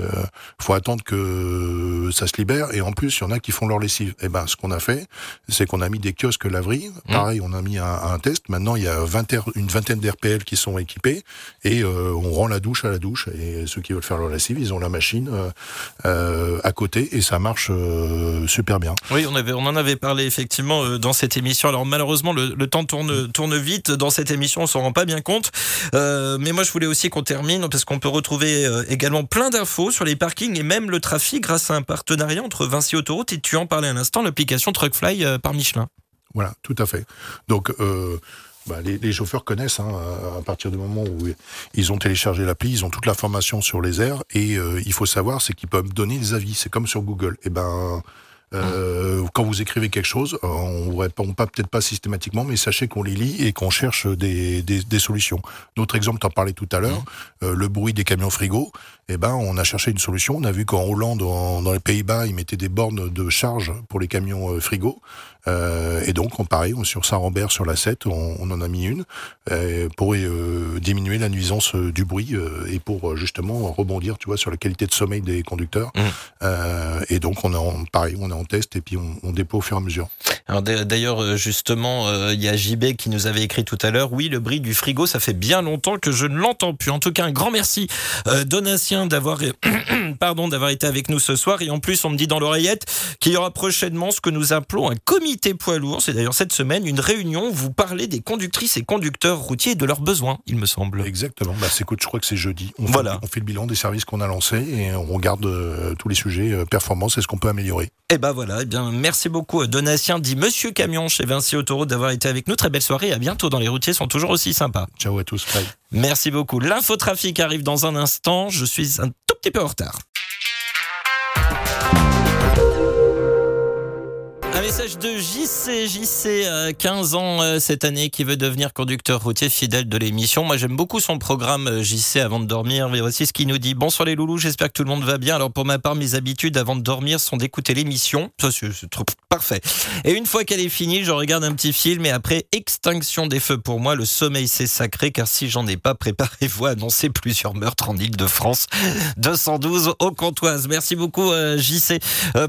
faut attendre que ça se libère. Et en plus, il y en a qui font leur lessive. Et ben, ce qu'on a fait, c'est qu'on a mis des kiosques laverie. Pareil, on a mis un, un test. Maintenant, il y a 20 R- une vingtaine d'RPL qui sont équipés et euh, on rend la douche à la douche. Et ceux qui veulent faire leur lessive, ils ont la machine euh, euh, à côté et ça marche super bien. Oui, on, avait, on en avait parlé effectivement dans cette émission. Alors malheureusement, le, le temps tourne, tourne vite dans cette émission, on s'en rend pas bien compte. Mais moi, je voulais aussi qu'on termine parce qu'on peut retrouver également plein d'infos sur les parkings et même le trafic grâce à un partenariat entre Vinci Autoroute et tu en parlais à l'instant, l'application Truckfly euh, par Michelin. Voilà, tout à fait. Donc, euh, bah, les, chauffeurs connaissent, hein, à partir du moment où ils ont téléchargé l'appli, ils ont toute l'information sur les airs, et euh, il faut savoir, c'est qu'ils peuvent donner des avis. C'est comme sur Google. Et ben, euh, quand vous écrivez quelque chose, euh, on vous répond pas peut-être pas systématiquement, mais sachez qu'on les lit et qu'on cherche des, des, des solutions. D'autres exemples, t'en parlais tout à l'heure, euh, le bruit des camions frigo. Eh ben, on a cherché une solution. On a vu qu'en Hollande, en- dans les Pays-Bas, ils mettaient des bornes de charge pour les camions euh, frigo. Euh, et donc, on pareil, sur Saint-Rambert, sur la 7, on, on en a mis une euh, pour euh, diminuer la nuisance du bruit et pour justement rebondir, tu vois, sur la qualité de sommeil des conducteurs. Mmh. Et donc, on est en, pareil, on est en test et puis on, on déploie au fur et à mesure. Alors d'ailleurs, justement, il y a JB qui nous avait écrit tout à l'heure, oui, le bruit du frigo, ça fait bien longtemps que je ne l'entends plus. En tout cas, un grand merci, Donatien, d'avoir *coughs* pardon d'avoir été avec nous ce soir. Et en plus, on me dit dans l'oreillette qu'il y aura prochainement ce que nous appelons un comité poids lourd. C'est d'ailleurs cette semaine une réunion où vous parlez des conductrices et conducteurs routiers et de leurs besoins, il me semble. Exactement. Bah, c'est écoute, je crois que c'est jeudi. On Voilà. Fait, on fait le bilan des services qu'on a lancés et on regarde euh, tous les sujets euh, performance et ce qu'on peut améliorer? Et ben voilà, eh bien merci beaucoup euh, Donatien, dit Monsieur Camion chez Vinci Autoroute d'avoir été avec nous. Très belle soirée, à bientôt dans les routiers sont toujours aussi sympas. Ciao à tous. Bye. Merci beaucoup. L'infotrafic arrive dans un instant. Je suis un tout petit peu en retard. Un message de JC, JC, euh, 15 ans euh, cette année, qui veut devenir conducteur routier fidèle de l'émission. Moi, j'aime beaucoup son programme euh, JC avant de dormir. Mais voici ce qu'il nous dit. Bonsoir les loulous, j'espère que tout le monde va bien. Alors, pour ma part, mes habitudes avant de dormir sont d'écouter l'émission. Ça, c'est trop parfait. Et une fois qu'elle est finie, je regarde un petit film et après, extinction des feux pour moi. Le sommeil, c'est sacré, car si j'en ai pas, préparez-vous *laughs* à annoncer plusieurs meurtres en Ile-de-France. 212 au Comtoise. Merci beaucoup, euh, JC,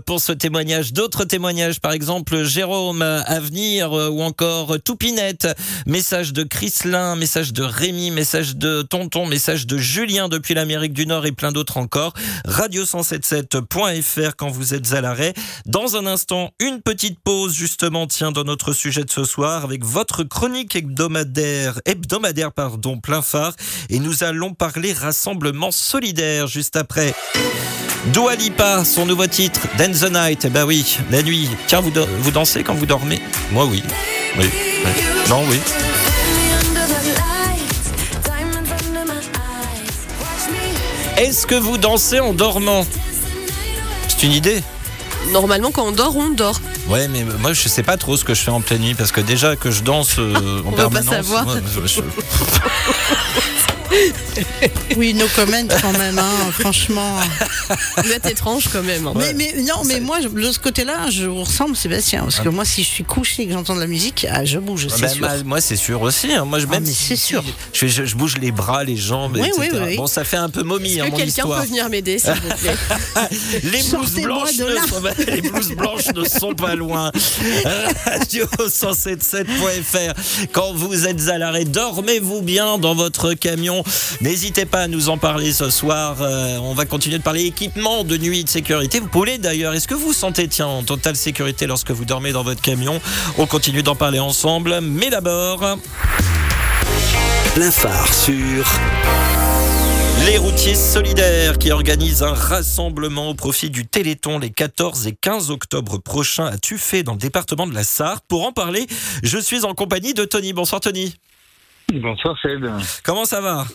pour ce témoignage. D'autres témoignages, par exemple, Jérôme, euh, Avenir, euh, ou encore Toupinette. Message de Chrislin, message de Rémi, message de Tonton, message de Julien depuis l'Amérique du Nord et plein d'autres encore. Radio177.fr quand vous êtes à l'arrêt. Dans un instant, une petite pause, justement, tiens, dans notre sujet de ce soir, avec votre chronique hebdomadaire, hebdomadaire, pardon, plein phare. Et nous allons parler rassemblement solidaire juste après. Dua Lipa, son nouveau titre, Dance the Night. Eh ben oui, la nuit. Tiens, vous, vous dansez quand vous dormez? Moi, oui. Oui. oui. Non, oui. Est-ce que vous dansez en dormant? C'est une idée Normalement, quand on dort, on dort. Ouais, mais moi je sais pas trop ce que je fais en pleine nuit parce que déjà que je danse euh, *laughs* en On veut pas permanence. savoir. moi, je- je- *laughs* *laughs* Oui, no comment quand même, hein, franchement. Vous êtes étrange quand même. hein. Mais, mais non, mais moi, je- de ce côté-là, je vous ressemble, Sébastien. Parce que moi, si je suis couché et que j'entends de la musique, ah, je bouge, c'est Ben, sûr. ma- moi c'est sûr aussi. hein. Moi je Ah, même si- c'est sûr. Je, je- je bouge les bras, les jambes, Oui, etc. oui, oui. Bon, ça fait un peu momie Est-ce hein, que quelqu'un peut venir m'aider, s'il vous plaît *laughs* Les blouses blanches, de ne sont, *laughs* les blouses blanches ne sont pas loin. Radio 177.fr. Quand vous êtes à l'arrêt, dormez-vous bien dans votre camion. N'hésitez pas à nous en parler ce soir. Euh, on va continuer de parler équipement de nuit de sécurité. Vous pouvez d'ailleurs. Est-ce que vous sentez tiens en totale sécurité lorsque vous dormez dans votre camion? On continue d'en parler ensemble. Mais d'abord. Plein phare sur Les routiers solidaires qui organisent un rassemblement au profit du Téléthon les 14 et 15 octobre prochains à Tuffet dans le département de la Sarre. Pour en parler, je suis en compagnie de Tony. Bonsoir Tony. Bonsoir Seb. Comment ça va?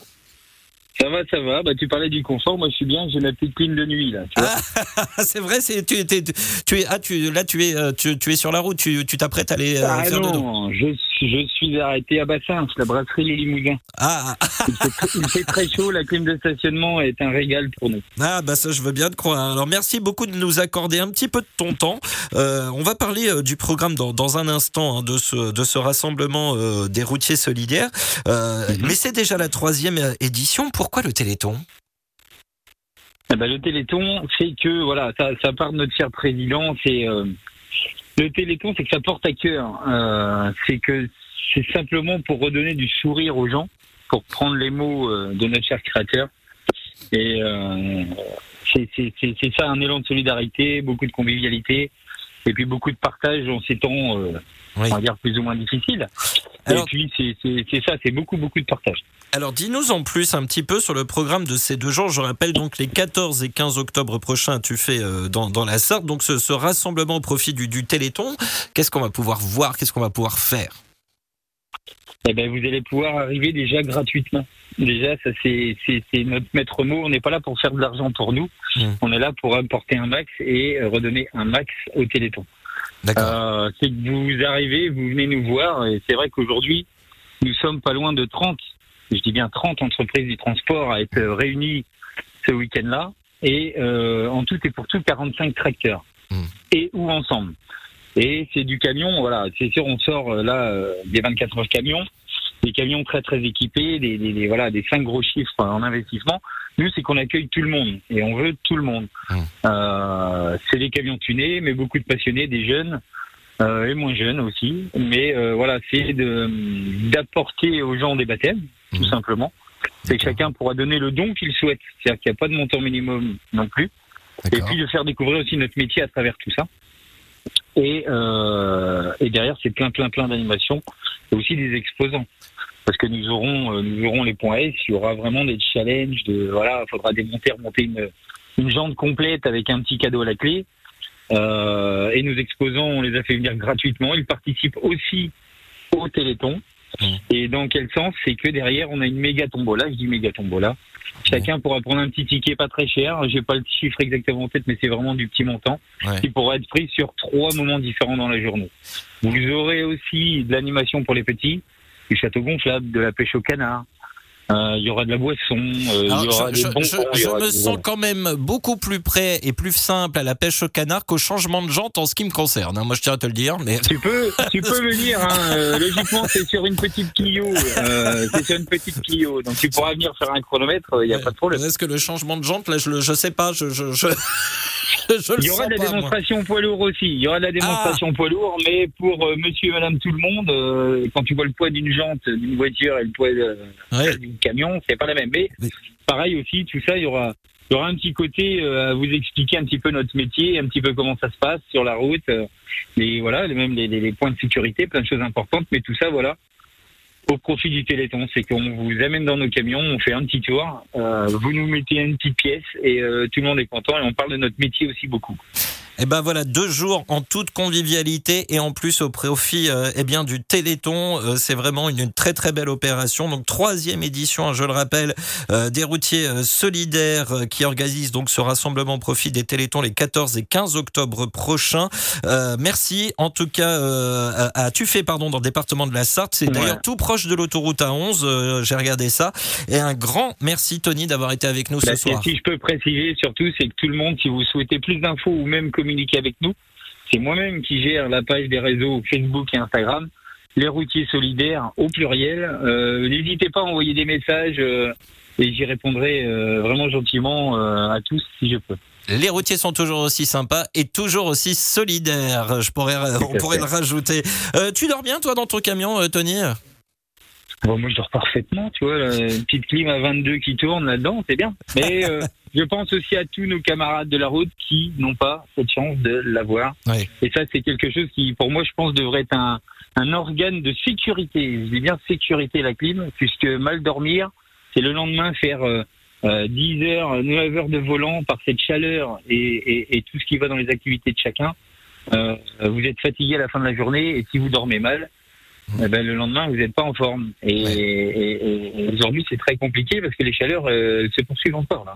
Ça va, ça va. Bah, tu parlais du confort. Moi, je suis bien. J'ai ma petite clim de nuit là. Tu vois Ah, *laughs* C'est vrai, c'est tu, t'es- tu es ah tu là tu es euh, tu, tu es sur la route, tu tu t'apprêtes à aller euh, ah faire non, je, suis- je suis arrêté à Bassin, la brasserie Les Limousins. Ah, Il fait, tr- il fait très chaud. La clim de stationnement est un régal pour nous. ah, bah ça je veux bien te croire. Alors merci beaucoup de nous accorder un petit peu de ton temps. Euh, on va parler euh, du programme dans, dans un instant hein, de ce de ce rassemblement euh, des routiers solidaires. Euh, Mais c'est déjà la troisième édition. Pourquoi le Téléthon? Eh ben, le Téléthon, c'est que voilà, ça, ça part de notre cher président. C'est le Téléthon, c'est que ça porte à cœur. Euh, c'est que c'est simplement pour redonner du sourire aux gens, pour prendre les mots euh, de notre cher créateur. Et euh, c'est ça, un élan de solidarité, beaucoup de convivialité, et puis beaucoup de partage en ces temps, euh, Oui. on va dire plus ou moins difficiles. Alors- et puis c'est ça, c'est beaucoup beaucoup de partage. Alors dis-nous en plus un petit peu sur le programme de ces deux jours. Je rappelle donc les 14 et 15 octobre prochains, tu fais euh, dans, dans la Sarthe. Donc ce, ce rassemblement au profit du, du Téléthon, qu'est-ce qu'on va pouvoir voir, qu'est-ce qu'on va pouvoir faire? Eh ben, vous allez pouvoir arriver déjà gratuitement. Déjà, ça c'est notre maître mot. On n'est pas là pour faire de l'argent pour nous. Mm. On est là pour apporter un max et euh, redonner un max au Téléthon. D'accord. Euh, c'est que vous arrivez, vous venez nous voir, et c'est vrai qu'aujourd'hui, nous sommes pas loin de 30, je dis bien 30 entreprises du transport à être réunies ce week-end-là, et euh, en tout et pour tout 45 tracteurs, Mm. et ou ensemble? Et c'est du camion, voilà. C'est sûr, on sort euh, là euh, des 24 heures camions, des camions très très équipés, des, des, des- voilà, des cinq gros chiffres en investissement. Nous, c'est qu'on accueille tout le monde et on veut tout le monde. Mmh. Euh, c'est des camions tunés, mais beaucoup de passionnés, des jeunes euh, et moins jeunes aussi. Mais euh, voilà, c'est d'apporter aux gens des baptêmes, tout Mmh. simplement. C'est que chacun pourra donner le don qu'il souhaite. C'est-à-dire qu'il n'y a pas de montant minimum non plus. Et puis de faire découvrir aussi notre métier à travers tout ça. Et, euh, et derrière, c'est plein, plein, plein d'animations et aussi des exposants. Parce que nous aurons, euh, nous aurons les points S, il y aura vraiment des challenges de, voilà, il faudra démonter, remonter une, une jante complète avec un petit cadeau à la clé. Euh, et nos exposants, on les a fait venir gratuitement. Ils participent aussi au Téléthon. Mmh. Et dans quel sens? C'est que derrière, on a une méga tombola. Je dis méga tombola. Chacun pourra prendre un petit ticket pas très cher. J'ai pas le chiffre exactement en tête, mais c'est vraiment du petit montant. Ouais. Qui pourra être pris sur trois moments différents dans la journée. Vous aurez aussi de l'animation pour les petits, du château gonflable, de la pêche au canard. Euh, Il y aura de la boisson, euh, y aura je, des je- bonbons. je- il y je aura me sens quand même beaucoup plus près et plus simple à la pêche au canard qu'au changement de jante en ce qui me concerne. hein. Moi, je tiens à te le dire, mais Tu peux, tu peux *laughs* venir. Hein. euh, logiquement, c'est sur une petite Clio. Euh, c'est sur une petite Clio, donc tu pourras venir faire un chronomètre. Il n'y a pas de problème. est-ce que le changement de jante, là, je, le- je sais pas, je, je, je, *laughs* je le Il y aura de la pas, moi. Ah. démonstration poids lourd aussi. Il y aura de la démonstration poids lourd, mais pour euh, monsieur et madame tout le monde, euh, quand tu vois le poids d'une jante, d'une voiture et le poids euh, Ouais. Du camion, c'est pas la même. Mais pareil aussi, tout ça, il y aura, il y aura un petit côté euh, à vous expliquer un petit peu notre métier, un petit peu comment ça se passe sur la route, euh, et voilà, même les, les- les points de sécurité, plein de choses importantes. Mais tout ça, voilà, au profit du Téléthon, c'est qu'on vous amène dans nos camions, on fait un petit tour, euh, vous nous mettez une petite pièce et euh, tout le monde est content et on parle de notre métier aussi beaucoup. Et ben voilà, deux jours en toute convivialité et en plus au profit euh, eh bien du Téléthon. Euh, c'est vraiment une, une très très belle opération. Donc troisième édition, hein, je le rappelle, euh, des routiers euh, solidaires euh, qui organisent donc ce rassemblement au profit des Télétons les 14 et 15 octobre prochains. Euh, merci en tout cas euh, à, à Tuffet, pardon, dans le département de la Sarthe. C'est Ouais. d'ailleurs tout proche de l'autoroute A11. euh, J'ai regardé ça. Et un grand merci Tony d'avoir été avec nous ce Bah, soir. Si je peux préciser surtout, c'est que tout le monde, si vous souhaitez plus d'infos ou même communiquer avec nous, c'est moi-même qui gère la page des réseaux Facebook et Instagram, les routiers solidaires au pluriel. Euh, N'hésitez pas à envoyer des messages euh, et j'y répondrai euh, vraiment gentiment à tous si je peux. Les routiers sont toujours aussi sympas et toujours aussi solidaires. Je pourrais, on pourrait le rajouter. Tu dors bien, toi, dans ton camion, Tony? Bon, moi, je dors parfaitement, tu vois, là, une petite clim à 22 qui tourne là-dedans, c'est bien. Mais *laughs* euh, je pense aussi à tous nos camarades de la route qui n'ont pas cette chance de l'avoir. Oui. Et ça, c'est quelque chose qui, pour moi, je pense, devrait être un, un organe de sécurité. Je dis bien sécurité, la clim, puisque mal dormir, c'est le lendemain faire euh, euh, 10 heures, 9 heures de volant par cette chaleur et, et, et tout ce qui va dans les activités de chacun. Euh, vous êtes fatigué à la fin de la journée et si vous dormez mal, eh ben, le lendemain, vous n'êtes pas en forme. Et, Ouais. et- et- et aujourd'hui, c'est très compliqué parce que les chaleurs euh, se poursuivent encore. Là.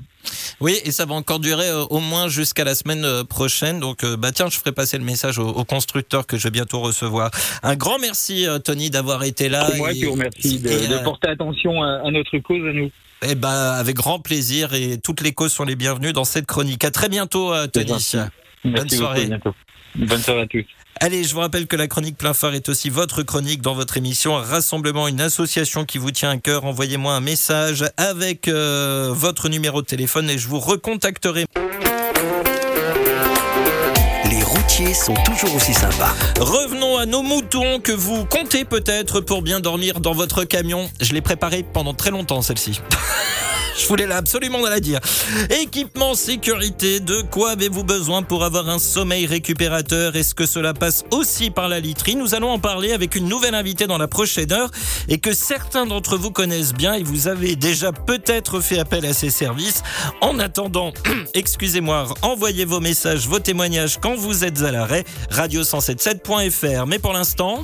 Oui, et ça va encore durer euh, au moins jusqu'à la semaine euh, prochaine. Donc, euh, bah tiens, je ferai passer le message au, au constructeur que je vais bientôt recevoir. Un grand merci, Tony, d'avoir été là. Moi Et- vous remercie de, porter attention à, à notre cause, à nous. eh ben, avec grand plaisir et toutes les causes sont les bienvenues dans cette chronique. À très bientôt, Tony. gentil. Bonne Merci beaucoup, soirée. à bientôt. Bonne soirée à tous. Allez, je vous rappelle que la chronique plein phare est aussi votre chronique dans votre émission Rassemblement, une association qui vous tient à cœur. Envoyez-moi un message avec euh, votre numéro de téléphone et je vous recontacterai. Les routiers sont toujours aussi sympas. Revenons à nos moutons que vous comptez peut-être pour bien dormir dans votre camion. Je l'ai préparé pendant très longtemps celle-ci. *laughs* Je voulais absolument la dire. Équipement sécurité, de quoi avez-vous besoin pour avoir un sommeil récupérateur? Est-ce que cela passe aussi par la literie? Nous allons en parler avec une nouvelle invitée dans la prochaine heure et que certains d'entre vous connaissent bien et vous avez déjà peut-être fait appel à ces services. En attendant, *clears throat* excusez-moi, envoyez vos messages, vos témoignages quand vous êtes à l'arrêt, radio177.fr. Mais pour l'instant...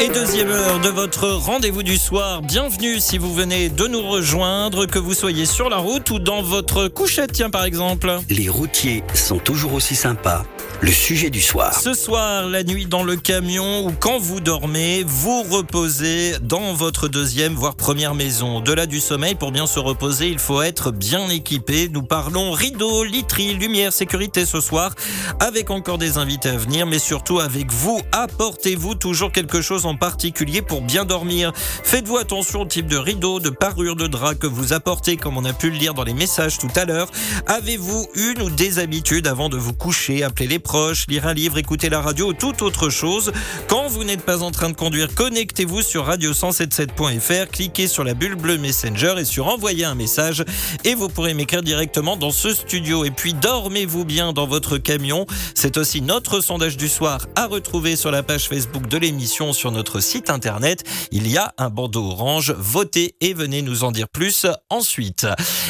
Et deuxième heure de votre rendez-vous du soir. Bienvenue si vous venez de nous rejoindre, que vous soyez sur la route ou dans votre couchette, tiens par exemple. Les routiers sont toujours aussi sympas. Le sujet du soir. Ce soir, la nuit dans le camion ou quand vous dormez, vous reposez dans votre deuxième voire première maison. De du sommeil, pour bien se reposer, il faut être bien équipé. Nous parlons rideaux, literie, lumière, sécurité ce soir, avec encore des invités à venir, mais surtout avec vous. Apportez-vous toujours quelque chose en particulier pour bien dormir. Faites-vous attention au type de rideau, de parure, de drap que vous apportez, comme on a pu le lire dans les messages tout à l'heure. Avez-vous une ou des habitudes avant de vous coucher? Appelez les proches, lire un livre, écouter la radio ou toute autre chose. Quand vous n'êtes pas en train de conduire, connectez-vous sur radio177.fr, cliquez sur la bulle bleue Messenger et sur envoyer un message et vous pourrez m'écrire directement dans ce studio. Et puis dormez-vous bien dans votre camion. C'est aussi notre sondage du soir à retrouver sur la page Facebook de l'émission sur notre site internet. Il y a un bandeau orange. Votez et venez nous en dire plus ensuite.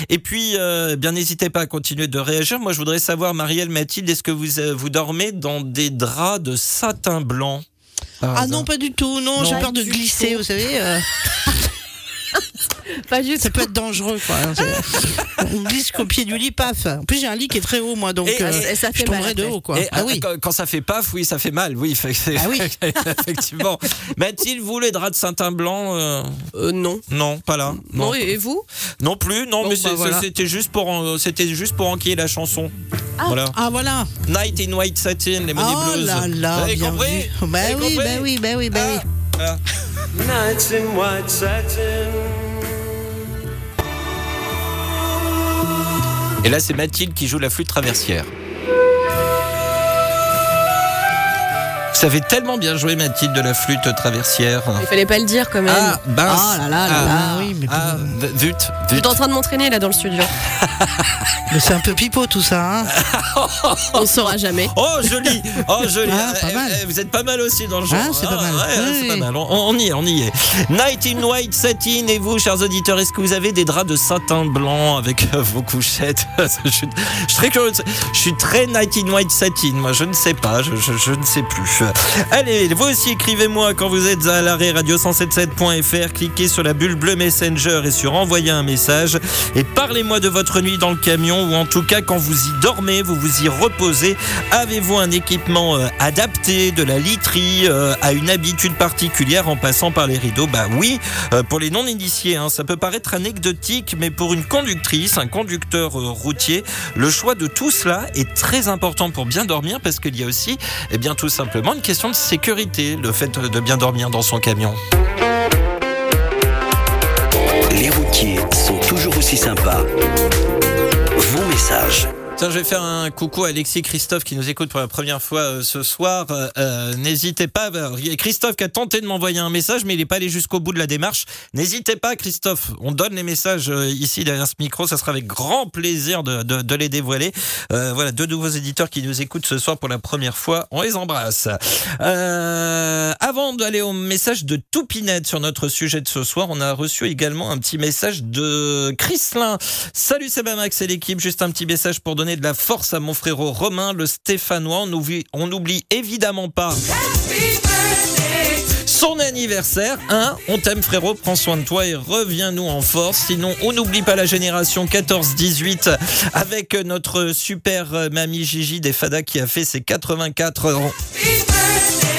Et puis, euh, bien n'hésitez pas à continuer de réagir. Moi, je voudrais savoir, Marielle, Mathilde, est-ce que vous, euh, vous dormez dans des draps de satin blanc? Ah non, pas du tout. Non, j'ai peur de glisser, vous savez. Euh. *laughs* *laughs* Pas du Ça peut être dangereux, quoi. On glisse qu'au pied du lit, paf. En plus, j'ai un lit qui est très haut, moi, donc Et- euh, et ça je fait mal, tomberai de haut, quoi. Et, Ah euh, oui. quand, quand ça fait paf, oui, ça fait mal, oui. *laughs* Ah oui. *laughs* effectivement. Mathilde, vous, les draps de satin blanc euh, Euh, non. Non, pas là. Non, et et vous? Non plus, non, Bon, mais bah, voilà. c'était juste pour juste pour enquiller la chanson. Voilà. Ah, voilà. Night in White Satin, les Money Oh Blues. là là, Vous avez bien compris vu. Vous Bah oui, bah oui, bah oui, bah oui. Et là, c'est Mathilde qui joue la flûte traversière. Vous savez tellement bien jouer, Mathilde, de la flûte traversière. Il fallait pas le dire quand même. Ah, mince. Ah là là là Ah, là, oui, mais, Ah, zut, Je zut. suis en train de m'entraîner là dans le studio. *laughs* mais c'est un peu pipeau tout ça. Hein. *laughs* On ne saura jamais. Oh, joli Oh, joli Ah, pas Eh, mal. eh, Vous êtes pas mal aussi dans le genre. Ah, c'est pas mal. ouais, Oui, c'est pas mal. On, on y est, on y est. Night in White Satin. Et vous, chers auditeurs, est-ce que vous avez des draps de satin blanc avec euh, vos couchettes? *laughs* Je, suis, je suis très curieux. Je suis très Night in White Satin. Moi, je ne sais pas. Je, je- je ne sais plus. Allez, vous aussi, écrivez-moi quand vous êtes à l'arrêt radio177.fr. Cliquez sur la bulle bleue Messenger et sur envoyer un message. Et parlez-moi de votre nuit dans le camion ou en tout cas quand vous y dormez, vous vous y reposez. Avez-vous un équipement euh, adapté, de la literie euh, à une habitude particulière en passant par les rideaux? Bah oui, euh, pour les non-initiés, hein, ça peut paraître anecdotique, mais pour une conductrice, un conducteur routier, le choix de tout cela est très important pour bien dormir parce qu'il y a aussi, eh bien, tout simplement une question de sécurité, le fait de bien dormir dans son camion. Les routiers sont toujours aussi sympas. Vos messages. Tiens, je vais faire un coucou à Alexis Christophe qui nous écoute pour la première fois euh, ce soir. Euh, euh, N'hésitez pas. a Christophe qui a tenté de m'envoyer un message, mais il n'est pas allé jusqu'au bout de la démarche. N'hésitez pas, Christophe. On donne les messages euh, ici derrière ce micro. Ça sera avec grand plaisir de, de- de les dévoiler. Euh, voilà, deux nouveaux éditeurs qui nous écoutent ce soir pour la première fois. On les embrasse. Euh, avant d'aller au message de Toupinette sur notre sujet de ce soir, on a reçu également un petit message de Chrislin. Salut Sebamax et l'équipe. Juste un petit message pour donner de la force à mon frérot Romain, le Stéphanois. On oublie, on n'oublie évidemment pas. Son anniversaire, hein On t'aime frérot, prends soin de toi et reviens-nous en force. Sinon, on n'oublie pas la génération 14-18 avec notre super euh, mamie Gigi des Fada qui a fait ses 84 ans.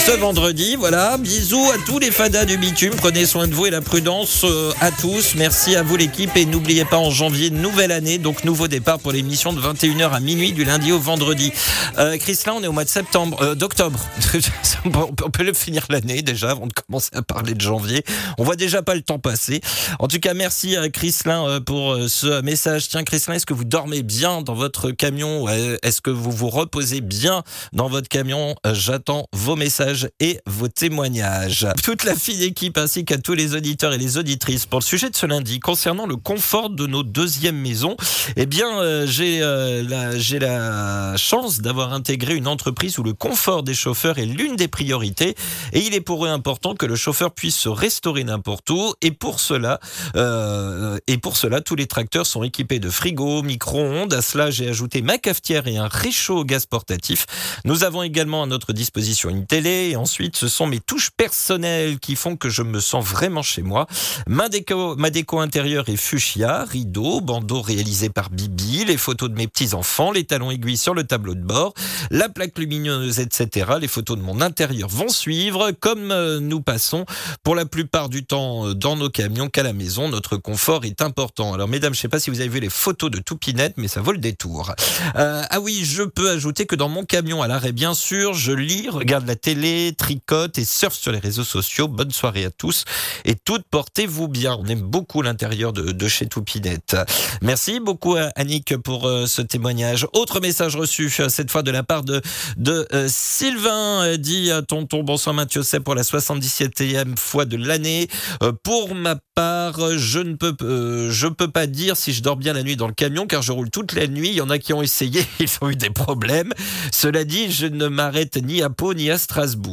Ce vendredi, voilà, bisous à tous les fadas du bitume, prenez soin de vous et la prudence euh, à tous, merci à vous l'équipe. Et n'oubliez pas en janvier, nouvelle année, donc nouveau départ pour l'émission de 21h à minuit du lundi au vendredi. Euh, Chris, là on est au mois de septembre, euh, d'octobre, *laughs* on peut- le finir l'année déjà avant de commencer à parler de janvier, on voit déjà pas le temps passer. En tout cas, merci à Chrislin euh, pour euh, ce message. Tiens Chrislin, est-ce que vous dormez bien dans votre camion? Est-ce que vous vous reposez bien dans votre camion? J'attends vos messages et vos témoignages. Toute la fine équipe ainsi qu'à tous les auditeurs et les auditrices pour le sujet de ce lundi concernant le confort de nos deuxièmes maisons. Eh bien, euh, j'ai euh, la, la chance d'avoir intégré une entreprise où le confort des chauffeurs est l'une des priorités et il est pour eux important que le chauffeur puisse se restaurer n'importe où et pour cela, euh, et pour cela, tous les tracteurs sont équipés de frigo, micro-ondes. À cela, j'ai ajouté ma cafetière et un réchaud au gaz portatif. Nous avons également à notre disposition une télé. Ensuite, ce sont mes touches personnelles qui font que je me sens vraiment chez moi. Ma déco, intérieure est fuchsia, rideau, bandeau réalisé par Bibi, les photos de mes petits-enfants, les talons aiguilles sur le tableau de bord, la plaque lumineuse, etc. Les photos de mon intérieur vont suivre, comme euh, nous passons pour la plupart du temps euh, dans nos camions qu'à la maison. Notre confort est important. Alors, mesdames, je ne sais pas si vous avez vu les photos de Toupinette, mais ça vaut le détour. Euh, ah oui, je peux ajouter que dans mon camion à l'arrêt, bien sûr, je lis, regarde la télé, tricote et surfe sur les réseaux sociaux. Bonne soirée à tous et toutes, portez-vous bien. On aime beaucoup l'intérieur de, chez Toupinette. Merci beaucoup à Annick pour euh, ce témoignage. Autre message reçu, euh, cette fois de la part de, euh, Sylvain, euh, dit à tonton bonsoir Mathieu c'est pour la 77e fois de l'année. Euh, pour ma part, euh, je ne peux, euh, peux pas dire si je dors bien la nuit dans le camion car je roule toute la nuit. Il y en a qui ont essayé, *laughs* ils ont eu des problèmes. Cela dit, je ne m'arrête ni à Pau ni à Strasbourg.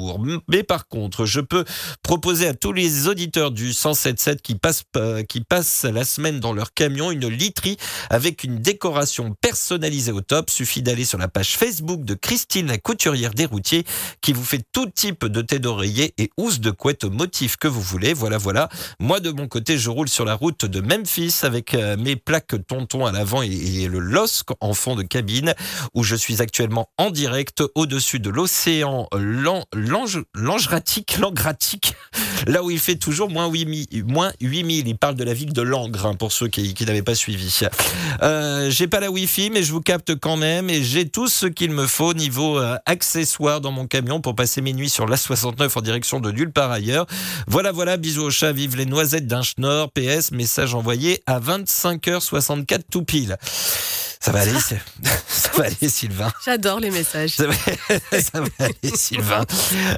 Mais par contre, je peux proposer à tous les auditeurs du 107.7 qui passent, euh, qui passent la semaine dans leur camion une literie avec une décoration personnalisée au top. Suffit d'aller sur la page Facebook de Christine la couturière des routiers qui vous fait tout type de tête d'oreiller et housse de couette au motif que vous voulez. Voilà, voilà. Moi, de mon côté, je roule sur la route de Memphis avec euh, mes plaques tonton à l'avant et, le LOSC en fond de cabine où je suis actuellement en direct au-dessus de l'océan Lan- Lange- Langeratique, Langratique, là où il fait toujours moins 8000. Moins 8000. Il parle de la ville de Langres, hein, pour ceux qui, qui n'avaient pas suivi. Euh, j'ai pas la Wi-Fi, mais je vous capte quand même et j'ai tout ce qu'il me faut niveau euh, accessoires dans mon camion pour passer mes nuits sur l'A69 en direction de nulle part ailleurs. Voilà, voilà, bisous au chat, vive les noisettes d'un schnorr, PS, message envoyé à 25h64 tout pile. Ça va aller, *laughs* *laughs* ça va aller, Sylvain. J'adore les messages. Ça va, *laughs* ça va aller, Sylvain.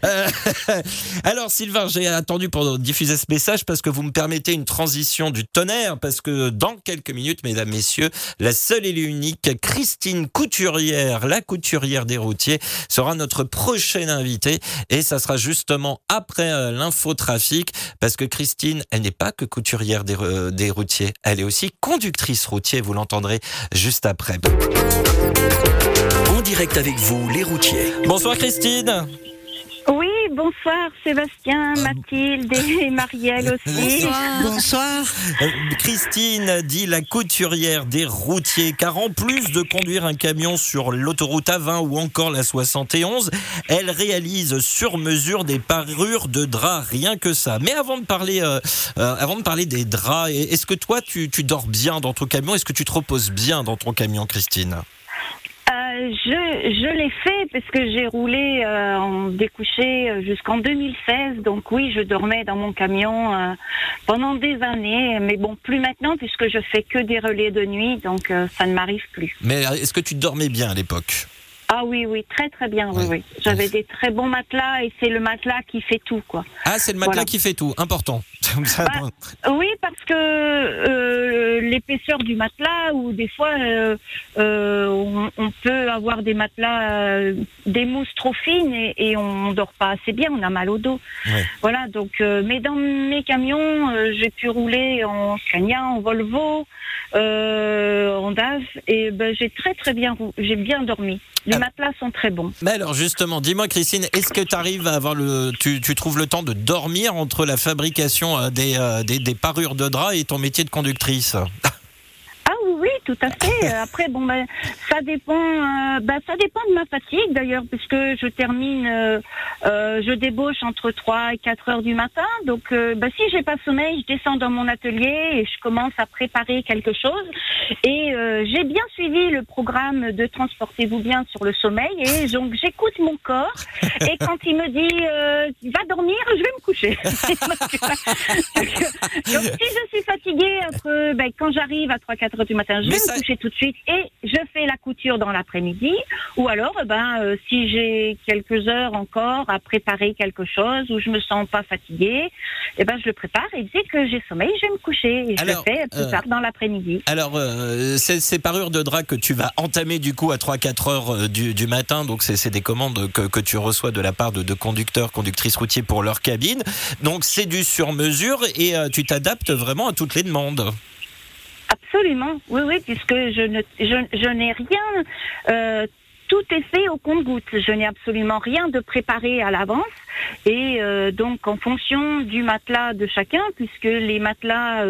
Euh, *laughs* alors, Sylvain, j'ai attendu pour diffuser ce message parce que vous me permettez une transition du tonnerre, parce que dans quelques minutes, mesdames, messieurs, la seule et l'unique Christine Couturière, la couturière des routiers, sera notre prochaine invitée et ça sera justement après euh, l'infotrafic, parce que Christine, elle n'est pas que couturière des, euh, des routiers, elle est aussi conductrice routier, vous l'entendrez juste après. En direct avec vous, les routiers. Bonsoir Christine Oui, bonsoir Sébastien, Mathilde et *laughs* Marielle aussi. Bonsoir. Euh, Christine dit la couturière des routiers, car en plus de conduire un camion sur l'autoroute A20 ou encore la 71, elle réalise sur mesure des parures de draps, rien que ça. Mais avant de parler, euh, euh, avant de parler des draps, est-ce que toi tu, tu dors bien dans ton camion? Est-ce que tu te reposes bien dans ton camion, Christine? Je je l'ai fait parce que j'ai roulé euh, en découché euh, jusqu'en 2016. Donc oui, je dormais dans mon camion euh, pendant des années. Mais bon, plus maintenant puisque je fais que des relais de nuit. Donc euh, ça ne m'arrive plus. Mais est-ce que tu dormais bien à l'époque? Ah oui, oui, très très bien. Oui. J'avais des très bons matelas et c'est le matelas qui fait tout, quoi. Ah, c'est le matelas Voilà. qui fait tout, important. *laughs* Bah, Oui, parce que euh, l'épaisseur du matelas, ou des fois, euh, euh, on, on peut avoir des matelas, des mousses trop fines et, et on dort pas assez bien, on a mal au dos. Ouais. Voilà, donc, mais dans mes camions, j'ai pu rouler en Scania, en Volvo, en DAF, et ben, j'ai très très bien, j'ai bien dormi. Les Ah. matelas sont très bons. Mais alors justement, dis-moi Christine, est-ce que tu arrives à avoir le, tu, tu trouves le temps de dormir entre la fabrication des, euh, des, des parures de draps et ton métier de conductrice *laughs* tout à fait. *laughs* Après, bon, ben, ça dépend. euh, ben, ça dépend de ma fatigue d'ailleurs, puisque je termine, euh, euh, je débauche entre 3 et 4 heures du matin. Donc, ben, si j'ai pas sommeil, je descends dans mon atelier et je commence à préparer quelque chose. Et j'ai bien suivi le programme de Transportez-vous bien sur le sommeil. Et donc, j'écoute mon corps. Et quand il me dit va dormir, je vais me coucher. *laughs* donc, si je suis fatiguée entre, ben, quand j'arrive à 3-4 heures du matin, je vais ça- me coucher tout de suite et je fais la couture dans l'après-midi. Ou alors, eh ben, euh, si j'ai quelques heures encore à préparer quelque chose ou je me sens pas fatiguée, eh ben, je le prépare et dès que j'ai sommeil, je vais me coucher et je le fais plus euh, tard dans l'après-midi. Alors, euh, ces, ces parures de draps que tu vas entamer du coup à 3-4 heures euh, du, du matin, donc c'est des commandes que, que tu reçois de la part de, de conducteurs, conductrices routiers pour leur cabine. Donc c'est du sur-mesure et euh, tu t'adaptes vraiment à toutes les demandes. Absolument, oui, oui, puisque je ne, je, je n'ai rien euh, tout est fait au compte-goutte. Je n'ai absolument rien de préparé à l'avance. Et euh, donc, en fonction du matelas de chacun, puisque les matelas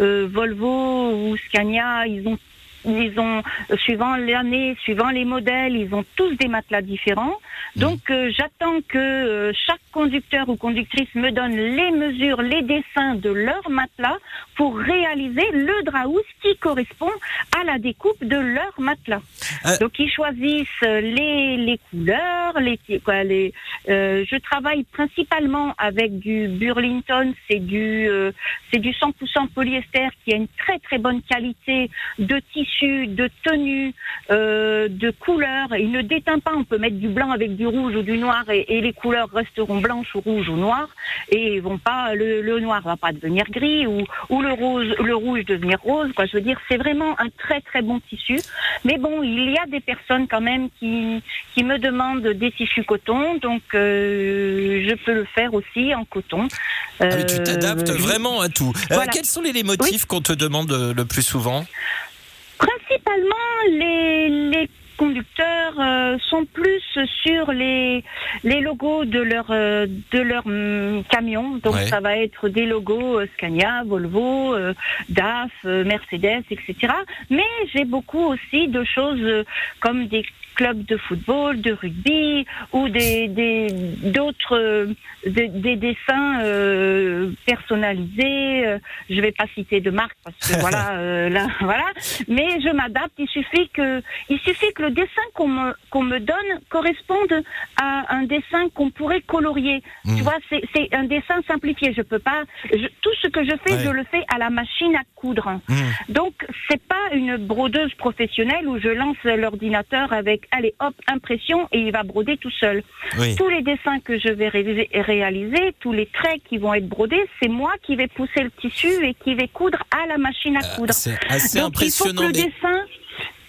euh, Volvo ou Scania, ils ont ils ont, euh, suivant l'année, suivant les modèles, ils ont tous des matelas différents. Donc, euh, j'attends que euh, chaque conducteur ou conductrice me donne les mesures, les dessins de leur matelas pour réaliser le draus qui correspond à la découpe de leur matelas. Euh. Donc, ils choisissent les, les couleurs, les, quoi, les, je travaille principalement avec du Burlington, c'est du, c'est du 100% polyester qui a une très très bonne qualité de tissu, de tenue, euh, de couleur. Il ne déteint pas. On peut mettre du blanc avec du rouge ou du noir et, et les couleurs resteront blanches ou rouges ou noires et vont pas le, le noir va pas devenir gris ou, ou le rose le rouge devenir rose. Quoi, je veux dire, c'est vraiment un très très bon tissu. Mais bon, il y a des personnes quand même qui qui me demandent des tissus coton, donc euh, je peux le faire aussi en coton. Ah, tu Euh, t'adaptes oui. vraiment à tout. Euh, Voilà. quels sont les, les motifs qu'on te demande euh, le plus souvent? Principalement, les, les conducteurs euh, sont plus sur les, les logos de leur, euh, de leur hum, camion. Donc, Ouais. ça va être des logos euh, Scania, Volvo, DAF, Mercedes, etc. Mais j'ai beaucoup aussi de choses comme des clubs de football, de rugby ou des des- d'autres des, des dessins euh, personnalisés. Je vais pas citer de marque parce que *laughs* voilà euh, là *laughs* voilà. Mais je m'adapte. Il suffit que il suffit que le dessin qu'on me qu'on me donne corresponde à un dessin qu'on pourrait colorier. Mm. Tu vois, c'est c'est un dessin simplifié. Je peux pas. je- tout ce que je fais, Ouais. je le fais à la machine à coudre. Hmm. Donc, c'est pas une brodeuse professionnelle où je lance l'ordinateur avec, allez, hop, impression et il va broder tout seul. Oui. Tous les dessins que je vais ré- réaliser, tous les traits qui vont être brodés, c'est moi qui vais pousser le tissu et qui vais coudre à la machine à coudre. C'est assez Donc, il faut que impressionnant. le mais- dessin,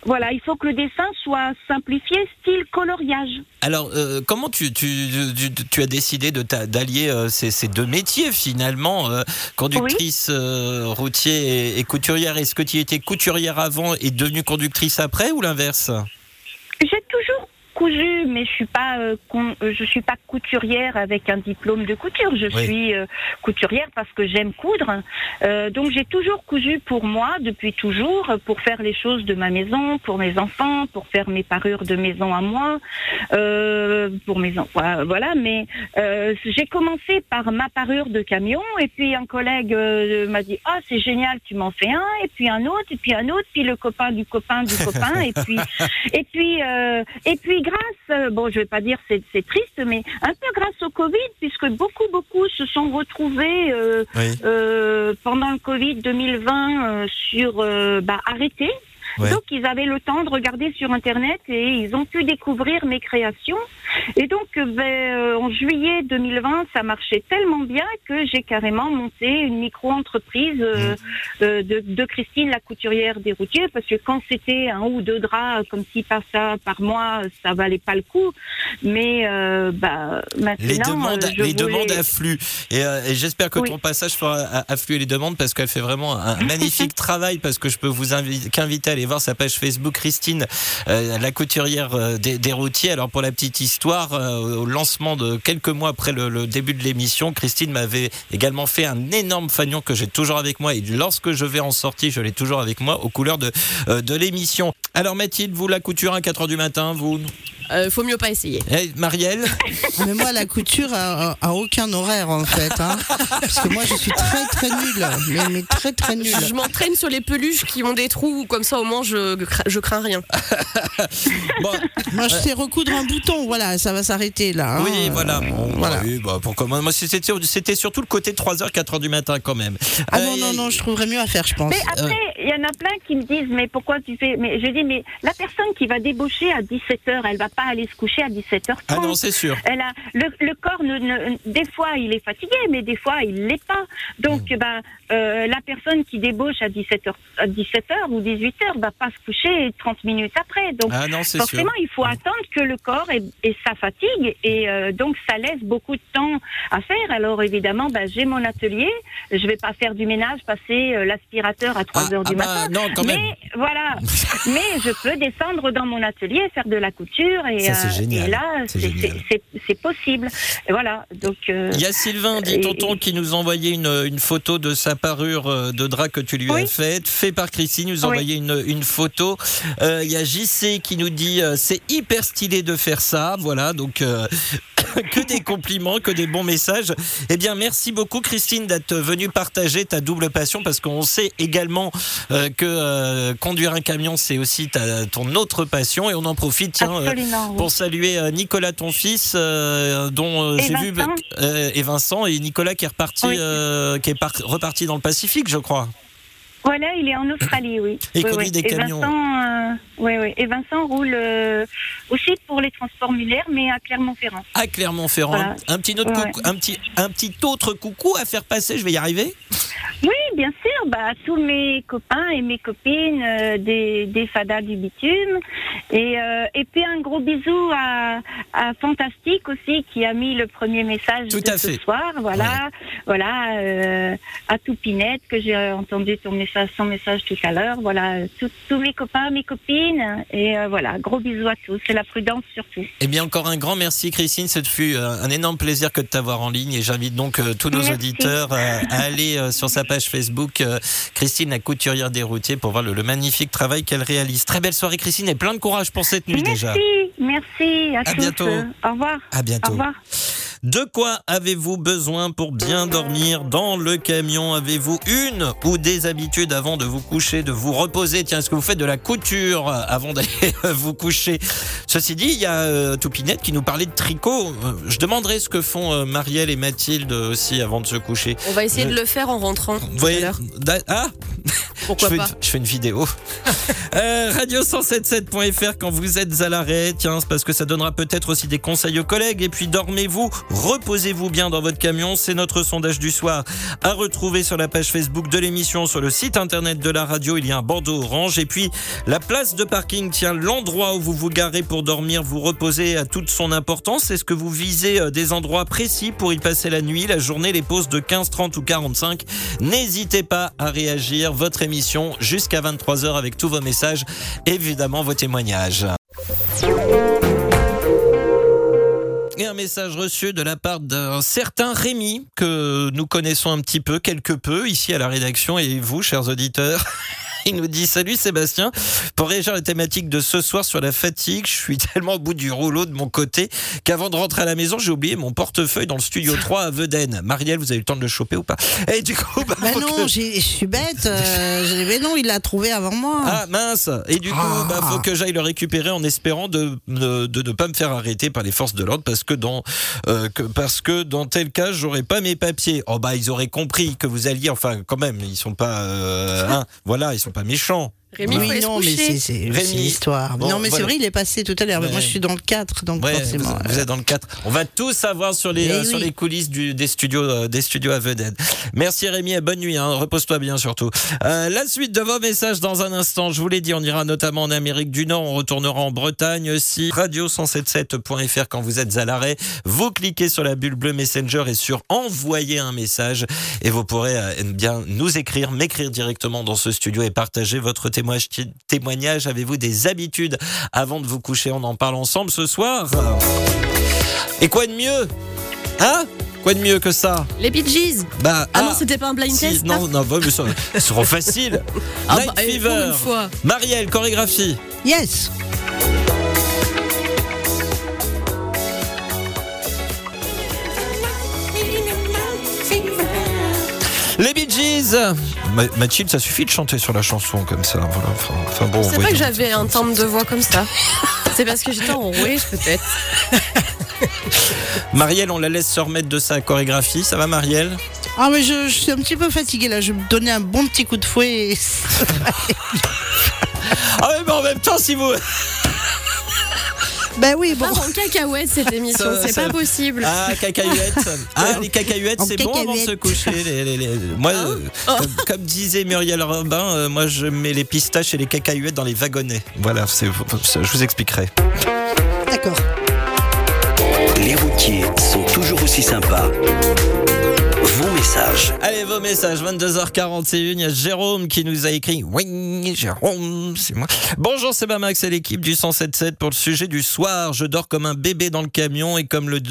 voilà, il faut que le dessin soit simplifié, style coloriage. Alors, euh, comment tu, tu, tu, tu as décidé d'allier euh, ces, ces deux métiers finalement, euh, conductrice euh, routier et, et couturière? Est-ce que tu étais couturière avant et devenue conductrice après ou l'inverse? J'ai toujours cousu, mais je suis pas, euh, con- euh, je suis pas couturière avec un diplôme de couture. Je Oui. suis euh, couturière parce que j'aime coudre. Euh, donc j'ai toujours cousu pour moi depuis toujours, pour faire les choses de ma maison, pour mes enfants, pour faire mes parures de maison à moi, pour mes enfants. Voilà. Mais j'ai commencé par ma parure de camion, et puis un collègue m'a dit ah c'est génial, tu m'en fais un, et puis un autre, et puis un autre, puis le copain du copain du copain, et puis *laughs* et puis, et puis grâce, euh, bon, je vais pas dire c'est c'est triste, mais un peu grâce au Covid, puisque beaucoup, beaucoup se sont retrouvés euh, Oui. euh, pendant le Covid 2020 euh, sur bah, arrêtés. Ouais. Donc ils avaient le temps de regarder sur Internet et ils ont pu découvrir mes créations. Et donc ben, euh, en juillet 2020, ça marchait tellement bien que j'ai carrément monté une micro-entreprise euh, euh, de, de Christine, la couturière des routiers, parce que quand c'était un ou deux draps comme si par ça par mois, ça valait pas le coup. Mais euh, bah, maintenant, Les demandes, je les voulais- demandes affluent. Et, et j'espère que Oui. ton passage fera affluer les demandes parce qu'elle fait vraiment un *laughs* magnifique travail. Parce que je peux vous invi- qu'inviter à voir sa page Facebook, Christine, euh, la couturière euh, des, routiers. Alors pour la petite histoire, euh, au lancement de quelques mois après le, début de l'émission, Christine m'avait également fait un énorme fanion que j'ai toujours avec moi. Et lorsque je vais en sortie, je l'ai toujours avec moi aux couleurs de, de l'émission. Alors Mathilde, vous la couture à 4h du matin, vous Euh, faut mieux pas essayer. Eh, Marielle *laughs* Mais moi, la couture a, a aucun horaire en fait. Hein. Parce que moi, je suis très très nulle. Mais, mais très très nulle. Je m'entraîne sur les peluches qui ont des trous, comme ça au moins je, cra- je crains rien. *laughs* Bon, Moi, je sais recoudre un bouton. Voilà, ça va s'arrêter là. hein. Oui, voilà. Bon, voilà. oui, bah, pourquoi moi, moi, c'était c'était surtout le côté 3h, 4h du matin quand même. Ah non, Euh, non, non, je trouverais mieux à faire, je pense. Mais après, il y en a plein qui me disent, mais pourquoi tu fais Mais je dis, mais la personne qui va débaucher à 17h, elle va pas aller se coucher à 17h30. Ah non, c'est sûr. Elle a, le, le corps, ne, ne- des fois, il est fatigué, mais des fois, il l'est pas. Donc, ben, euh, la personne qui débauche à 17h, à 17h ou 18h va pas se coucher 30 minutes après. Donc, Ah non, c'est sûr. forcément, il faut attendre que le corps ait, ait sa fatigue et euh, donc ça laisse beaucoup de temps à faire. Alors évidemment, ben, j'ai mon atelier. Je vais pas faire du ménage, passer euh, l'aspirateur à 3 Ah, heures ah du pas. matin. Non, quand même. Mais voilà. *laughs* Mais je peux descendre dans mon atelier, faire de la couture et, Ça, c'est euh, génial. et là, C'est c'est- génial. c'est c'est- c'est possible. Et voilà. Donc. euh, Il y a Sylvain, dit et- tonton, qui nous envoyait une, une photo de sa parure euh, de drap que tu lui as faite, fait par Christine, nous Oui. envoyait une, une photo. Euh, Il y a JC qui nous dit c'est hyper stylé de faire ça. Voilà, donc euh, *coughs* que des compliments, que des bons messages. Eh bien, merci beaucoup Christine d'être venue partager ta double passion parce qu'on sait également euh, que euh, conduire un camion, c'est aussi ta, ton autre passion et on en profite. Tiens, euh, Oui. pour saluer euh, Nicolas, ton fils, euh, dont euh, Et j'ai vu Vincent. euh, et Vincent et Nicolas qui est reparti, Oui. euh, qui est par- reparti dans le Pacifique, je crois. Voilà, il est en Australie, oui. *coughs* Et il Oui, conduit oui. des Et camions. Vincent, euh, oui, oui. Et Vincent roule euh, aussi pour les transports mulaires, mais à Clermont-Ferrand. À Clermont-Ferrand, Voilà. un petit autre Ouais. coucou- un petit un petit autre coucou à faire passer. Je vais y arriver. Oui, bien sûr. Bah, à tous mes copains et mes copines euh, des, des fadas du bitume. Et, euh, et puis un gros bisou à, à Fantastique aussi qui a mis le premier message Tout de à ce fait. soir. Voilà, voilà. euh, à Toupinette que j'ai entendu ton message, son message tout à l'heure. Voilà, tous tous mes copains, mes copines. Et euh, voilà, gros bisous à tous. Et la prudence surtout. Eh bien, encore un grand merci, Christine. Ce fut un énorme plaisir que de t'avoir en ligne et j'invite donc tous nos Merci. auditeurs à aller sur sa page Facebook, Christine, la couturière des routiers, pour voir le, le magnifique travail qu'elle réalise. Très belle soirée, Christine, et plein de courage pour cette nuit merci, déjà. merci à, À bientôt. Au revoir. À bientôt. Au revoir. De quoi avez-vous besoin pour bien dormir dans le camion? Avez-vous une ou des habitudes avant de vous coucher, de vous reposer? Tiens, est-ce que vous faites de la couture euh, avant d'aller *laughs* vous coucher? Ceci dit, il y a euh, Toupinette qui nous parlait de tricot. Euh, Je demanderai ce que font euh, Marielle et Mathilde aussi avant de se coucher. On va essayer Je- de le faire en rentrant. Vous voyez Ah Pourquoi je fais, pas? une, je fais une vidéo. *laughs* Euh, Radio177.fr quand vous êtes à l'arrêt. Tiens, c'est parce que ça donnera peut-être aussi des conseils aux collègues. Et puis dormez-vous, reposez-vous bien dans votre camion. C'est notre sondage du soir à retrouver sur la page Facebook de l'émission, sur le site internet de la radio. Il y a un bandeau orange. Et puis la place de parking, tiens, l'endroit où vous vous garez pour dormir, vous reposer à toute son importance. Est-ce que vous visez euh, des endroits précis pour y passer la nuit, la journée, les pauses de 15, 30 ou 45 N'hésitez pas à réagir. Votre émission jusqu'à 23h avec tous vos messages, évidemment vos témoignages. Et un message reçu de la part d'un certain Rémi que nous connaissons un petit peu, quelque peu, ici à la rédaction et vous, chers auditeurs? *laughs* *laughs* Il nous dit Salut Sébastien, pour réagir à la thématique de ce soir sur la fatigue, je suis *laughs* tellement au bout du rouleau de mon côté qu'avant de rentrer à la maison, j'ai oublié mon portefeuille dans le studio *laughs* 3 à Vedène. Marielle, vous avez eu le temps de le choper ou pas? Et du coup, bah, Ben faut non, que- je suis bête. euh, mais non, il l'a trouvé avant moi. Ah mince Et du coup, Ah. bah, faut que j'aille le récupérer en espérant de, de, de ne pas me faire arrêter par les forces de l'ordre parce que dans euh, que, parce que dans tel cas, j'aurais pas mes papiers. Oh bah ils auraient compris que vous alliez. Enfin, quand même, ils sont pas. euh, hein, voilà, ils sont pas méchants. Rémi, oui, non, mais coucher. c'est- l'histoire. Bon, non, mais voilà. c'est vrai, il est passé tout à l'heure. Mais moi, je suis dans le 4, donc Ouais, forcément. vous êtes dans le 4. On va tout savoir sur les, Eh euh, sur les coulisses du, des, studios, euh, des studios à Vedène. Merci Rémi et bonne nuit. Hein, Repose-toi bien surtout. Euh, la suite de vos messages dans un instant. Je vous l'ai dit, on ira notamment en Amérique du Nord. On retournera en Bretagne aussi. Radio177.fr quand vous êtes à l'arrêt. Vous cliquez sur la bulle bleue Messenger et sur envoyer un message. Et vous pourrez euh, bien nous écrire, m'écrire directement dans ce studio et partager votre témoignage. Témoignage. Avez-vous des habitudes avant de vous coucher? On en parle ensemble ce soir. Et quoi de mieux? Hein? Quoi de mieux que ça? Les Bee. Bah, Ah, non, c'était pas un blind si, test Non, non, bah, mais ça, c'est trop *laughs* facile. Ah Night bah, eh, pour Fever. une fois. Marielle, chorégraphie. Yes Ma- Mathilde, ça suffit de chanter sur la chanson comme ça. Voilà. Enfin, enfin bon, C'est pas que j'avais un timbre de voix comme ça. C'est parce que j'étais enrouée, *laughs* peut-être. *laughs* Marielle, on la laisse se remettre de sa chorégraphie. Ça va, Marielle? Ah, mais je, je suis un petit peu fatiguée là. Je vais me donner un bon petit coup de fouet. et- *laughs* Ah, mais en même temps, si vous. Ben oui, bon. Pas en cacahuète cette émission, c'est pas possible. Ah, cacahuètes. Ah, *laughs* les cacahuètes, c'est bon avant de se coucher. Les- les- les- Moi, euh, comme, comme disait Muriel Robin, euh, moi, je mets les pistaches et les cacahuètes dans les wagonnets. Voilà, je vous expliquerai. D'accord. Les routiers sont toujours aussi sympas. Allez, vos messages, 22h41, il y a Jérôme qui nous a écrit. Oui, Jérôme, c'est moi. Bonjour, c'est Max et l'équipe du 107.7 pour le sujet du soir. Je dors comme un bébé dans le camion et comme le,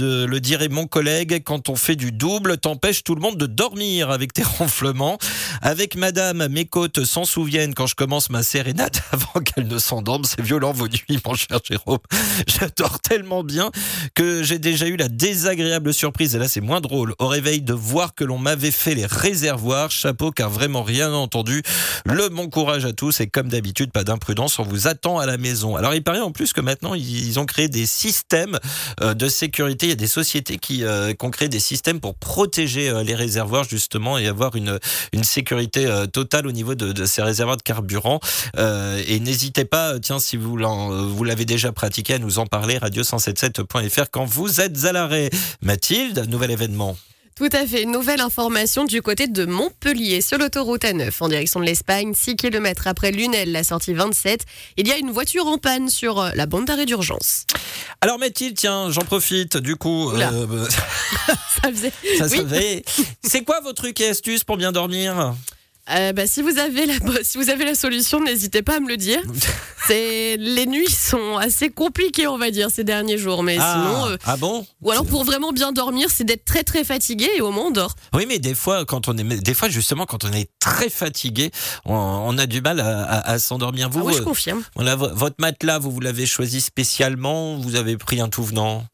dirait mon collègue, quand on fait du double, t'empêches tout le monde de dormir avec tes *laughs* ronflements. Avec madame, mes côtes s'en souviennent quand je commence ma sérénade *laughs* avant qu'elle ne s'endorme. C'est violent vos nuits, mon cher Jérôme. J'adore tellement bien que j'ai déjà eu la désagréable surprise, et là c'est moins drôle, au réveil de voir que l'on m'avait fait les réservoirs. Chapeau car vraiment rien entendu. Le bon courage à tous et comme d'habitude, pas d'imprudence, on vous attend à la maison. Alors il paraît en plus que maintenant ils ont créé des systèmes euh, de sécurité. Il y a des sociétés qui, euh, ont créé des systèmes pour protéger euh, les réservoirs justement et avoir une, une sécurité euh, totale au niveau de, ces réservoirs de carburant. Et n'hésitez pas, tiens, si vous vous l'avez déjà pratiqué, à nous en parler, radio177.fr quand vous êtes à l'arrêt. Mathilde, nouvel événement. Tout à fait. Nouvelle information du côté de Montpellier sur l'autoroute A9 en direction de l'Espagne, 6 km après Lunel, la sortie 27. Il y a une voiture en panne sur euh, la bande d'arrêt d'urgence. Alors Mathilde, tiens, j'en profite, du coup, euh, *laughs* *laughs* Ça faisait. ça Oui. savait. C'est quoi vos trucs et astuces pour bien dormir? Euh, bah, si vous avez la *laughs* si vous avez la solution, n'hésitez pas à me le dire. *laughs* Les nuits sont assez compliquées, on va dire, ces derniers jours. Mais sinon, euh, ah bon? ou alors pour vraiment bien dormir, c'est d'être très très fatigué et au moins on dort. Oui, mais des fois, quand on est, des fois justement, quand on est très fatigué, on, on a du mal à, à- à s'endormir. Vous, Ah ouais, je euh, confirme. voilà, vo- votre matelas, vous, vous l'avez choisi spécialement Vous avez pris un tout venant?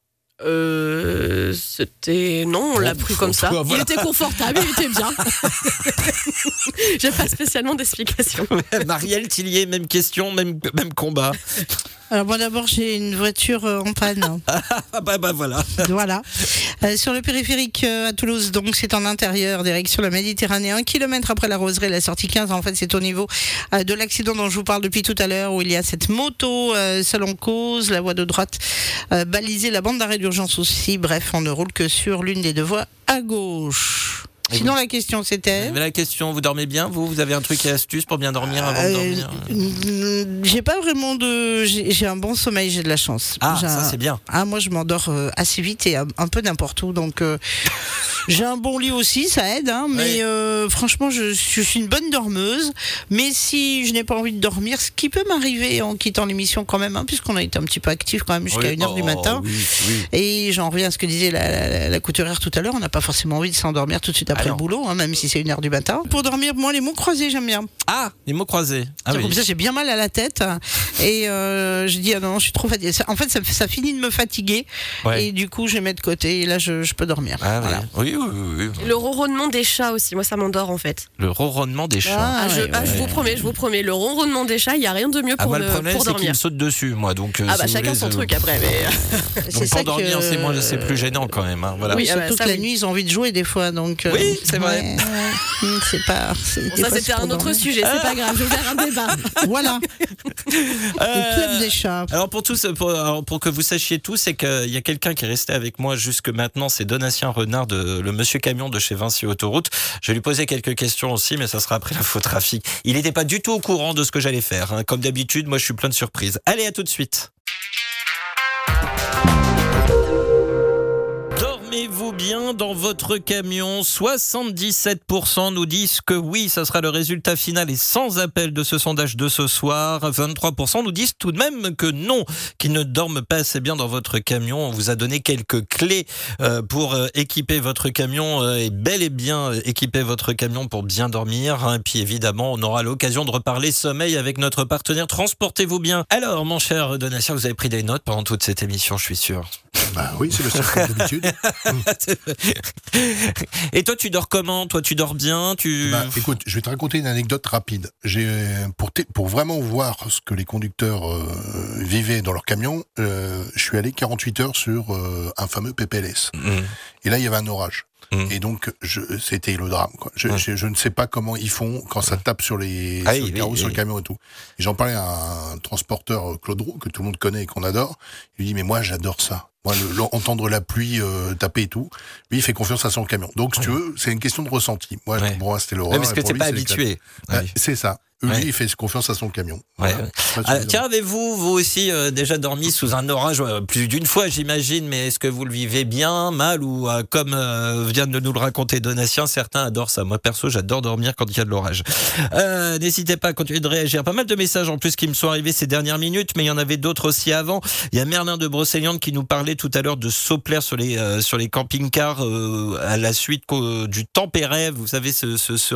Euh, c'était non, on l'a Bon, pris comme ça. voilà. Il était confortable, il était bien. *laughs* J'ai pas spécialement d'explication. *laughs* Marielle Tillier, même question, même, même combat. Alors moi d'abord j'ai une voiture euh, en panne. *laughs* Ah bah, bah voilà. voilà. Euh, sur le périphérique euh, à Toulouse, donc c'est en intérieur, direction la Méditerranée, un kilomètre après la roseraie, la sortie 15. En fait, c'est au niveau de l'accident dont je vous parle depuis tout à l'heure, où il y a cette moto euh, seule en cause, la voie de droite euh, balisée, la bande d'arrêt d'urgence aussi. Bref, on ne roule que sur l'une des deux voies à gauche. Sinon, la question c'était. Mais la question, vous dormez bien Vous, vous avez un truc et astuce pour bien dormir avant de Euh, dormir mm, j'ai pas vraiment de. J'ai un bon sommeil, j'ai de la chance. Ah, ça un- c'est bien. Ah, moi, je m'endors euh, assez vite et un, peu n'importe où. Donc, euh, *laughs* j'ai un bon lit aussi, ça aide. Hein, mais Oui. euh, franchement, je, je suis une bonne dormeuse. Mais si je n'ai pas envie de dormir, ce qui peut m'arriver en quittant l'émission quand même, hein, puisqu'on a été un petit peu actif quand même jusqu'à Oui. 1h du Oh, matin. oui. Et j'en reviens à ce que disait la, la- la couturière tout à l'heure, on n'a pas forcément envie de s'endormir tout de suite après le boulot, hein, même si c'est 1h du matin. Pour dormir, moi, les mots croisés, j'aime bien. Ah, les mots croisés. Ah Comme oui. ça, j'ai bien mal à la tête. Et euh, je dis, ah non, je suis trop fatiguée. Ça- En fait, ça, ça finit de me fatiguer. Ouais. Et du coup, je mets de côté. Et là, je, je peux dormir. Ah, oui. Voilà. oui, oui, oui, oui. Le ronronnement des chats aussi, moi ça m'endort en fait. Le ronronnement des chats. Ah, Ah, je, ouais, ah, je vous promets, je vous promets, le ronronnement des chats, il y a rien de mieux Ah, pour, moi, ne- le problème, pour dormir. me saute dessus, moi. Donc, euh, Ah si bah chacun voulez, son euh, truc après, mais *laughs* Donc, pour dormir, c'est moins, c'est plus gênant quand même. hein, voilà. Oui, Oui, bah, surtout ça, que la oui. nuit, ils ont envie de jouer des fois. Donc, euh, Oui, c'est vrai. ouais, ouais. Hum, c'est pas. c'est- Bon, ça c'était un autre sujet, c'est pas grave, je vais faire un débat. *laughs* Voilà. Le club Euh, des chats. Alors pour tous, pour, alors, pour que vous sachiez tout, c'est qu'il y a quelqu'un qui est resté avec moi jusque maintenant, c'est Donatien Renard, de, le monsieur camion de chez Vinci Autoroute. Je vais lui poser quelques questions aussi, mais ça sera après l'info trafic. Il n'était pas du tout au courant de ce que j'allais faire. hein. Comme d'habitude, moi je suis plein de surprises. Allez, à tout de suite. Bien dans votre camion 77% nous disent que oui, ça sera le résultat final et sans appel de ce sondage de ce soir. 23% nous disent tout de même que non, qu'ils ne dorment pas assez bien dans votre camion. On vous a donné quelques clés euh, pour euh, équiper votre camion euh, et bel et bien équiper votre camion pour bien dormir. hein. Et puis évidemment, on aura l'occasion de reparler sommeil avec notre partenaire. Transportez-vous bien. Alors, mon cher Donatien, vous avez pris des notes pendant toute cette émission, je suis sûr. Bah oui, c'est le circuit d'habitude. *laughs* *laughs* Et toi, tu dors comment? Toi, tu dors bien? Tu Bah, écoute, je vais te raconter une anecdote rapide. J'ai pour, t- pour vraiment voir ce que les conducteurs euh, vivaient dans leur camion, euh, je suis allé 48 heures sur euh, un fameux PPLS. Mm. Et là, il y avait un orage. Mm. Et donc, c'était le drame. Quoi. Je, Mm. je, je ne sais pas comment ils font quand ça tape sur les, Ah sur oui, le carreau, oui, sur oui. le camion et tout. Et j'en parlais à un transporteur euh, Claude Roux, que tout le monde connaît et qu'on adore. Il lui dit, mais moi, j'adore ça. Moi, le- entendre la pluie euh, taper et tout. Lui, il fait confiance à son camion. Donc, si tu veux, c'est une question de ressenti. Moi, Ouais. pour moi, c'était l'horreur. parce que t'es pas c'est habitué. Bah. C'est ça. Lui, Ouais. il fait confiance à son camion. Voilà. Pas Ah, tiens, avez-vous, vous aussi, euh, déjà dormi sous un orage euh, plus d'une fois, j'imagine, mais est-ce que vous le vivez bien, mal, ou euh, comme vient de nous le raconter Donatien, certains adorent ça. Moi, perso, j'adore dormir quand il y a de l'orage. N'hésitez pas à continuer de réagir. Pas mal de messages en plus qui me sont arrivés ces dernières minutes, mais il y en avait d'autres aussi avant. Il y a Merlin de Brocéliande qui nous parlait tout à l'heure de Soplair sur les, sur les camping-cars à la suite du tempéré. Vous savez, ce, ce, ce,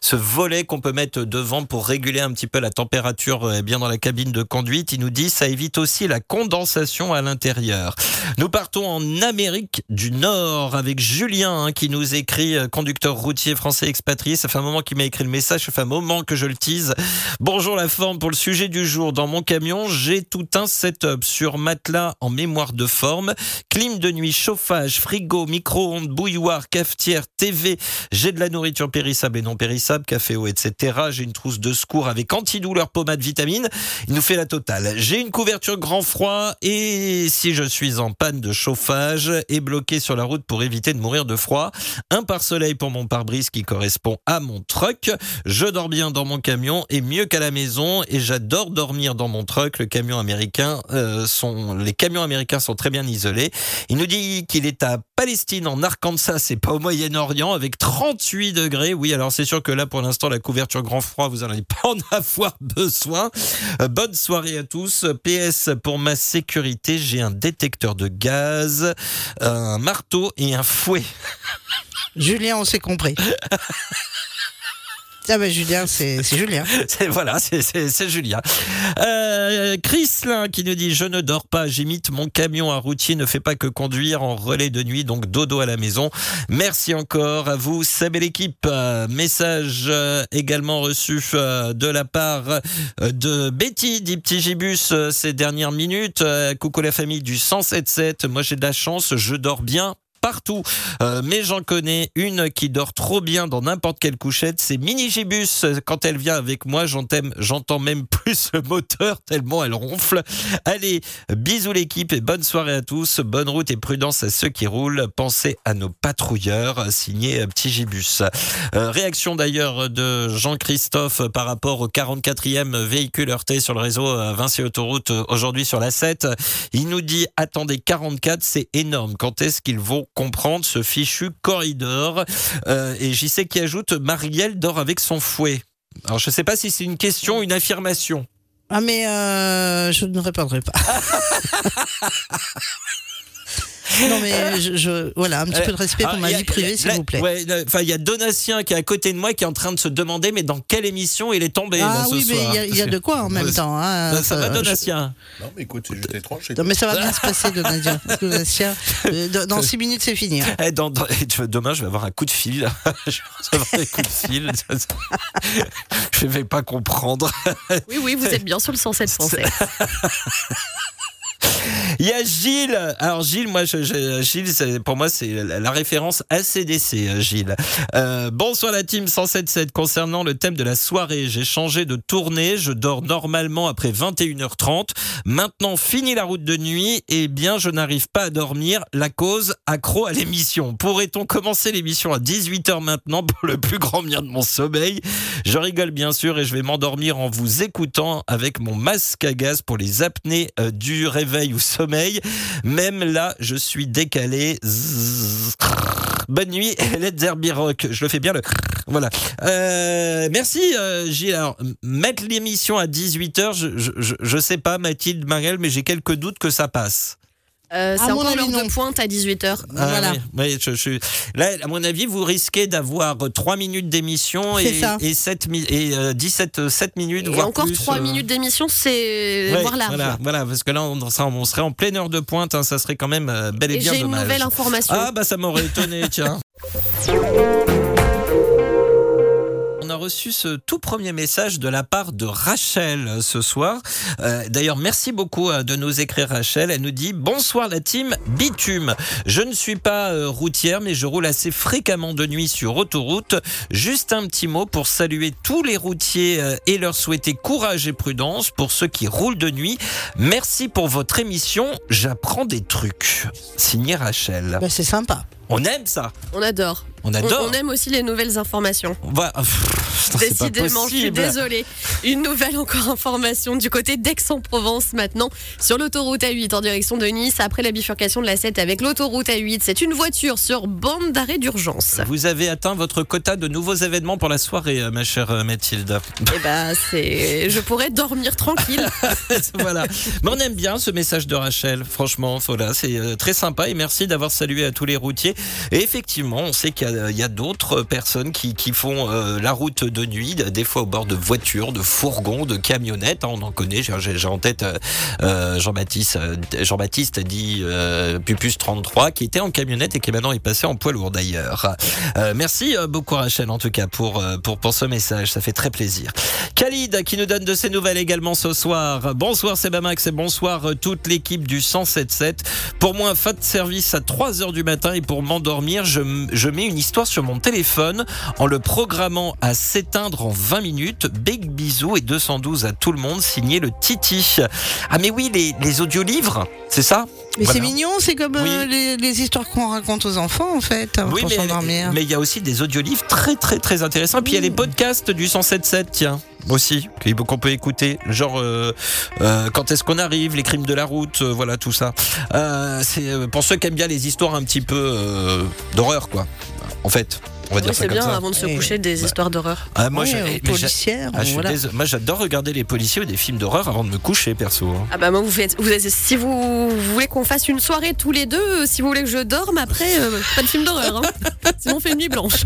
ce volet qu'on peut mettre devant pour réguler un petit peu la température euh, bien dans la cabine de conduite. Il nous dit ça évite aussi la condensation à l'intérieur. Nous partons en Amérique du Nord avec Julien hein, qui nous écrit euh, conducteur routier français expatrié. Ça fait un moment qu'il m'a écrit le message, ça fait un moment que je le tease. Bonjour la forme pour le sujet du jour. Dans mon camion, j'ai tout un setup sur matelas en mémoire de forme, clim de nuit, chauffage, frigo, micro-ondes, bouilloire, cafetière, TV. J'ai de la nourriture périssable et non périssable, café, eau, etc. J'ai une trousse de secours avec antidouleur, pommade, vitamine. Il nous fait la totale. J'ai une couverture grand froid et si je suis en panne de chauffage et bloqué sur la route pour éviter de mourir de froid, un pare-soleil pour mon pare-brise qui correspond à mon truck. Je dors bien dans mon camion et mieux qu'à la maison et j'adore dormir dans mon truck. Le camion américain euh, les camions américains sont très bien isolés. Il nous dit qu'il est à Palestine en Arkansas, c'est pas au Moyen-Orient avec 38 degrés. Oui, alors c'est sûr que là pour l'instant la couverture grand froid, vous n'allez pas en *laughs* avoir besoin. Euh, Bonne soirée à tous. PS pour ma sécurité, j'ai un détecteur de gaz, un marteau et un fouet. Julien, on s'est compris. *laughs* Ah ben Julien, c'est Julien. *laughs* Voilà, c'est- Julien. Euh, Chrislin qui nous dit Je ne dors pas, j'imite mon camion à routier, ne fait pas que conduire en relais de nuit, donc dodo à la maison. Merci encore à vous, Seb et l'équipe. Euh, message euh, également reçu euh, de la part de Betty, dit Petit Gibus, ces dernières minutes. Coucou la famille du 107.7. Moi j'ai de la chance, je dors bien partout. Euh, mais j'en connais une qui dort trop bien dans n'importe quelle couchette, c'est Mini Gibus. Quand elle vient avec moi, j'entends même plus le moteur tellement elle ronfle. Allez, bisous l'équipe et bonne soirée à tous. Bonne route et prudence à ceux qui roulent. Pensez à nos patrouilleurs, signé Petit Gibus. Euh, réaction d'ailleurs de Jean-Christophe par rapport au 44e véhicule heurté sur le réseau euh, Vinci Autoroute euh, aujourd'hui sur la 7. Il nous dit attendez 44, c'est énorme. Quand est-ce qu'ils vont comprendre ce fichu corridor Euh, Et j'y sais qui ajoute Marielle dort avec son fouet. Alors je ne sais pas si c'est une question ou une affirmation. Ah mais euh, je ne répondrai pas. *laughs* non mais je, je- voilà un petit peu de respect pour Ah, ma vie privée s'il vous plaît. ouais, là, Enfin, il y a Donatien qui est à côté de moi qui est en train de se demander mais dans quelle émission il est tombé là, ah ce oui mais il y a- il y, a de quoi en même temps. hein. Ça, ça va Euh, je- Donatien? Non, mais écoute, c'est juste étrange. Non, mais ça va bien se passer, Donatien. *laughs* Donatien, euh, dans- dans six minutes, c'est fini. hein. Eh, dans- dans- eh, demain, je vais avoir un coup de fil. *laughs* je vais recevoir des coups de fil. *laughs* je vais pas comprendre. Oui, oui, vous êtes bien sur le 107 français. Il y a Gilles. Alors Gilles, moi, Gilles, pour moi, c'est la, référence ACDC, euh, Gilles. Euh, bonsoir la team 107.7. Concernant le thème de la soirée, j'ai changé de tournée. Je dors normalement après 21h30. Maintenant, fini la route de nuit. Eh bien, je n'arrive pas à dormir. La cause, accro à l'émission. Pourrait-on commencer l'émission à 18h maintenant pour le plus grand bien de mon sommeil? Je rigole bien sûr et je vais m'endormir en vous écoutant avec mon masque à gaz pour les apnées euh, du réveil ou sommeil. Même là, je suis décalé. Bonne nuit, *laughs* Let's Derby. Je le fais bien le. *laughs* Voilà. Euh, merci euh, Gilles. Alors, mettre l'émission à 18h, je, je, sais pas, Mathilde, Marielle, mais j'ai quelques doutes que ça passe. Euh, c'est À mon encore avis, l'heure de pointe à 18h. Ah Voilà. oui, oui, je, je- là, à mon avis, vous risquez d'avoir 3 minutes d'émission et, ça. et, 7, mi- et euh, 17, euh, 7 minutes, Et voire encore plus, 3 euh, minutes d'émission, c'est ouais, voir large. Voilà, voilà, parce que là, on, sera- on serait en pleine heure de pointe, hein, ça serait quand même euh, bel et, Et bien j'ai une dommage. nouvelle information. Ah, bah ça m'aurait étonné, tiens. *laughs* A reçu ce tout premier message de la part de Rachel euh, ce soir. Euh, D'ailleurs, merci beaucoup euh, de nous écrire Rachel. Elle nous dit Bonsoir la team Bitume. Je ne suis pas routière, mais je roule assez fréquemment de nuit sur autoroute. Juste un petit mot pour saluer tous les routiers et leur souhaiter courage et prudence pour ceux qui roulent de nuit. Merci pour votre émission. J'apprends des trucs. Signé Rachel. Bah, c'est sympa. On aime ça. On adore. On adore. on aime aussi les nouvelles informations. Pff, *laughs* putain, Décidément, je suis désolée. Une nouvelle encore information du côté d'Aix-en-Provence maintenant sur l'autoroute A8 en direction de Nice après la bifurcation de la 7 avec l'autoroute A8. C'est une voiture sur bande d'arrêt d'urgence. Vous avez atteint votre quota de nouveaux événements pour la soirée, euh, ma chère euh, Mathilde. Eh ben, c'est, je pourrais dormir tranquille. *laughs* voilà. Mais on aime bien ce message de Rachel. Franchement, voilà, c'est euh, très sympa et merci d'avoir salué à tous les routiers. Et effectivement, on sait qu'il y a, d'autres personnes qui, font euh, la route de nuit, des fois au bord de voitures, de fourgons, de camionnettes. hein, on en connaît. J'ai- en tête euh, euh, Jean-Baptiste, Jean-Baptiste dit Pupus 33, qui était en camionnette et qui maintenant est passé en poids lourd d'ailleurs. Merci beaucoup Rachel en tout cas pour, pour, pour ce message, ça fait très plaisir. Khalid qui nous donne de ses nouvelles également ce soir. Bonsoir Sebamax et bonsoir toute l'équipe du 107.7. Pour moi, fin de service à 3h du matin et pour m'endormir, je, je mets une histoire sur mon téléphone en le programmant à s'éteindre en 20 minutes. Big bisous et 212 à tout le monde, signé le Titi. Ah mais oui, les, les audiolivres, c'est ça? Mais Voilà. c'est mignon, c'est comme euh, les, les histoires qu'on raconte aux enfants en fait, Oui, pour mais s'endormir. mais il y a aussi des audiolivres très très très intéressants. Et puis il y a les podcasts du 107.7, tiens, aussi, qu'on peut écouter. Genre, euh, euh, quand est-ce qu'on arrive, les crimes de la route, voilà tout ça. C'est pour ceux qui aiment bien les histoires un petit peu d'horreur, quoi. En fait, on va dire ça comme bien ça. avant de se coucher des Bah. histoires d'horreur. Ah, moi, policières, ah, voilà. moi, j'adore regarder les policiers ou des films d'horreur avant de me coucher, perso. hein. Ah bah moi vous faites, vous êtes- si vous voulez qu'on fasse une soirée tous les deux, si vous voulez que je dorme après, euh, pas de film d'horreur. Hein. *laughs* Sinon on fait une nuit blanche.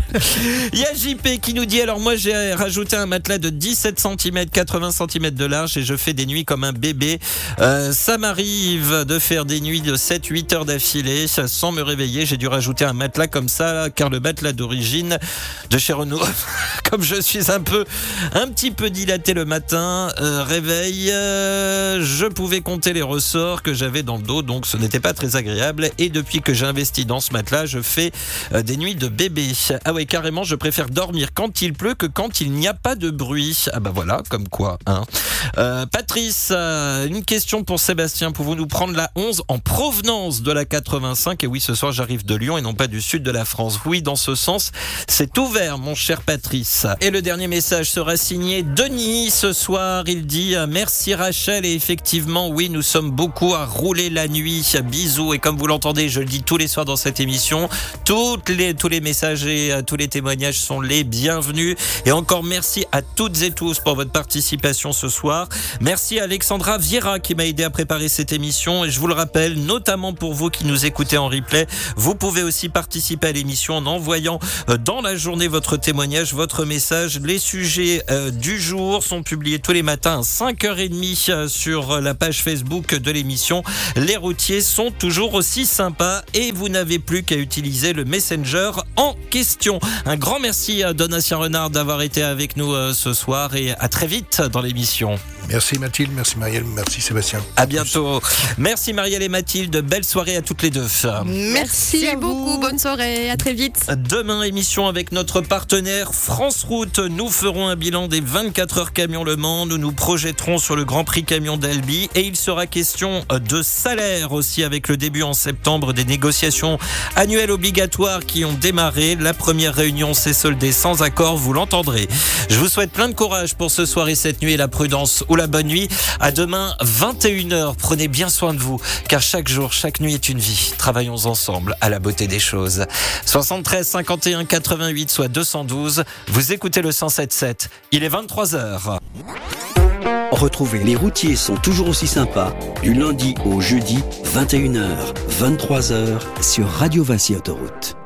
Il y a JP qui nous dit alors moi j'ai rajouté un matelas de 17 cm 80 cm de large et je fais des nuits comme un bébé. Euh, ça m'arrive de faire des nuits de 7-8 heures d'affilée sans me réveiller. J'ai dû rajouter un matelas comme ça car le matelas d'origine de chez Renault, *laughs* comme je suis un peu un petit peu dilaté le matin, euh, réveil, euh, je pouvais compter les ressorts que j'avais dans le dos donc ce n'était pas très agréable et depuis que j'ai investi dans ce matelas, je fais euh, des nuits de bébé. Ah ouais, carrément, je préfère dormir quand il pleut que quand il n'y a pas de bruit. Ah bah voilà, comme quoi. Hein. Patrice, une question pour Sébastien. Pouvez-vous nous prendre la 11 en provenance de la 85 Et oui, ce soir, j'arrive de Lyon et non pas du sud de la France. Oui, dans ce sens, c'est ouvert, mon cher Patrice. Et le dernier message sera signé Denis ce soir. Il dit euh, Merci Rachel. Et effectivement, oui, nous sommes beaucoup à rouler la nuit. Bisous. Et comme vous l'entendez, je le dis tous les soirs dans cette émission, les, tous les messages et euh, tous les témoignages sont les bienvenus. Et encore merci à toutes et tous pour votre participation ce soir. Merci à Alexandra Viera qui m'a aidé à préparer cette émission. Et je vous le rappelle, notamment pour vous qui nous écoutez en replay, vous pouvez aussi participer à l'émission en envoyant dans la journée votre témoignage, votre message. Les sujets euh, du jour sont publiés tous les matins à 5h30 euh, sur euh, la page Facebook de l'émission. Les routiers sont toujours aussi sympas et vous n'avez plus qu'à utiliser le Messenger en question. Un grand merci à Donatien Renard d'avoir été avec nous euh, ce soir et à très vite dans l'émission. Merci Mathilde, merci Marielle, merci Sébastien. À bientôt. Merci Marielle et Mathilde. Belle soirée à toutes les deux. Merci, à vous. beaucoup, bonne soirée, à très vite. Demain, émission avec notre partenaire France Route. Nous ferons un bilan des 24 heures camion Le Mans. Nous nous projetterons sur le Grand Prix camion d'Albi. Et il sera question de salaire aussi avec le début en septembre des négociations annuelles obligatoires qui ont démarré. La première réunion s'est soldée sans accord, vous l'entendrez. Je vous souhaite plein de courage pour ce soir et cette nuit, la prudence ou la bonne nuit. À demain, 21h. Prenez bien soin de vous, car chaque jour, chaque nuit est une vie. Travaillons ensemble à la beauté des choses. 73 51 88 soit 212. Vous écoutez le 107.7. Il est 23h. Retrouvez Les routiers sont toujours aussi sympas du lundi au jeudi 21h, 23h sur Radio Vinci Autoroute.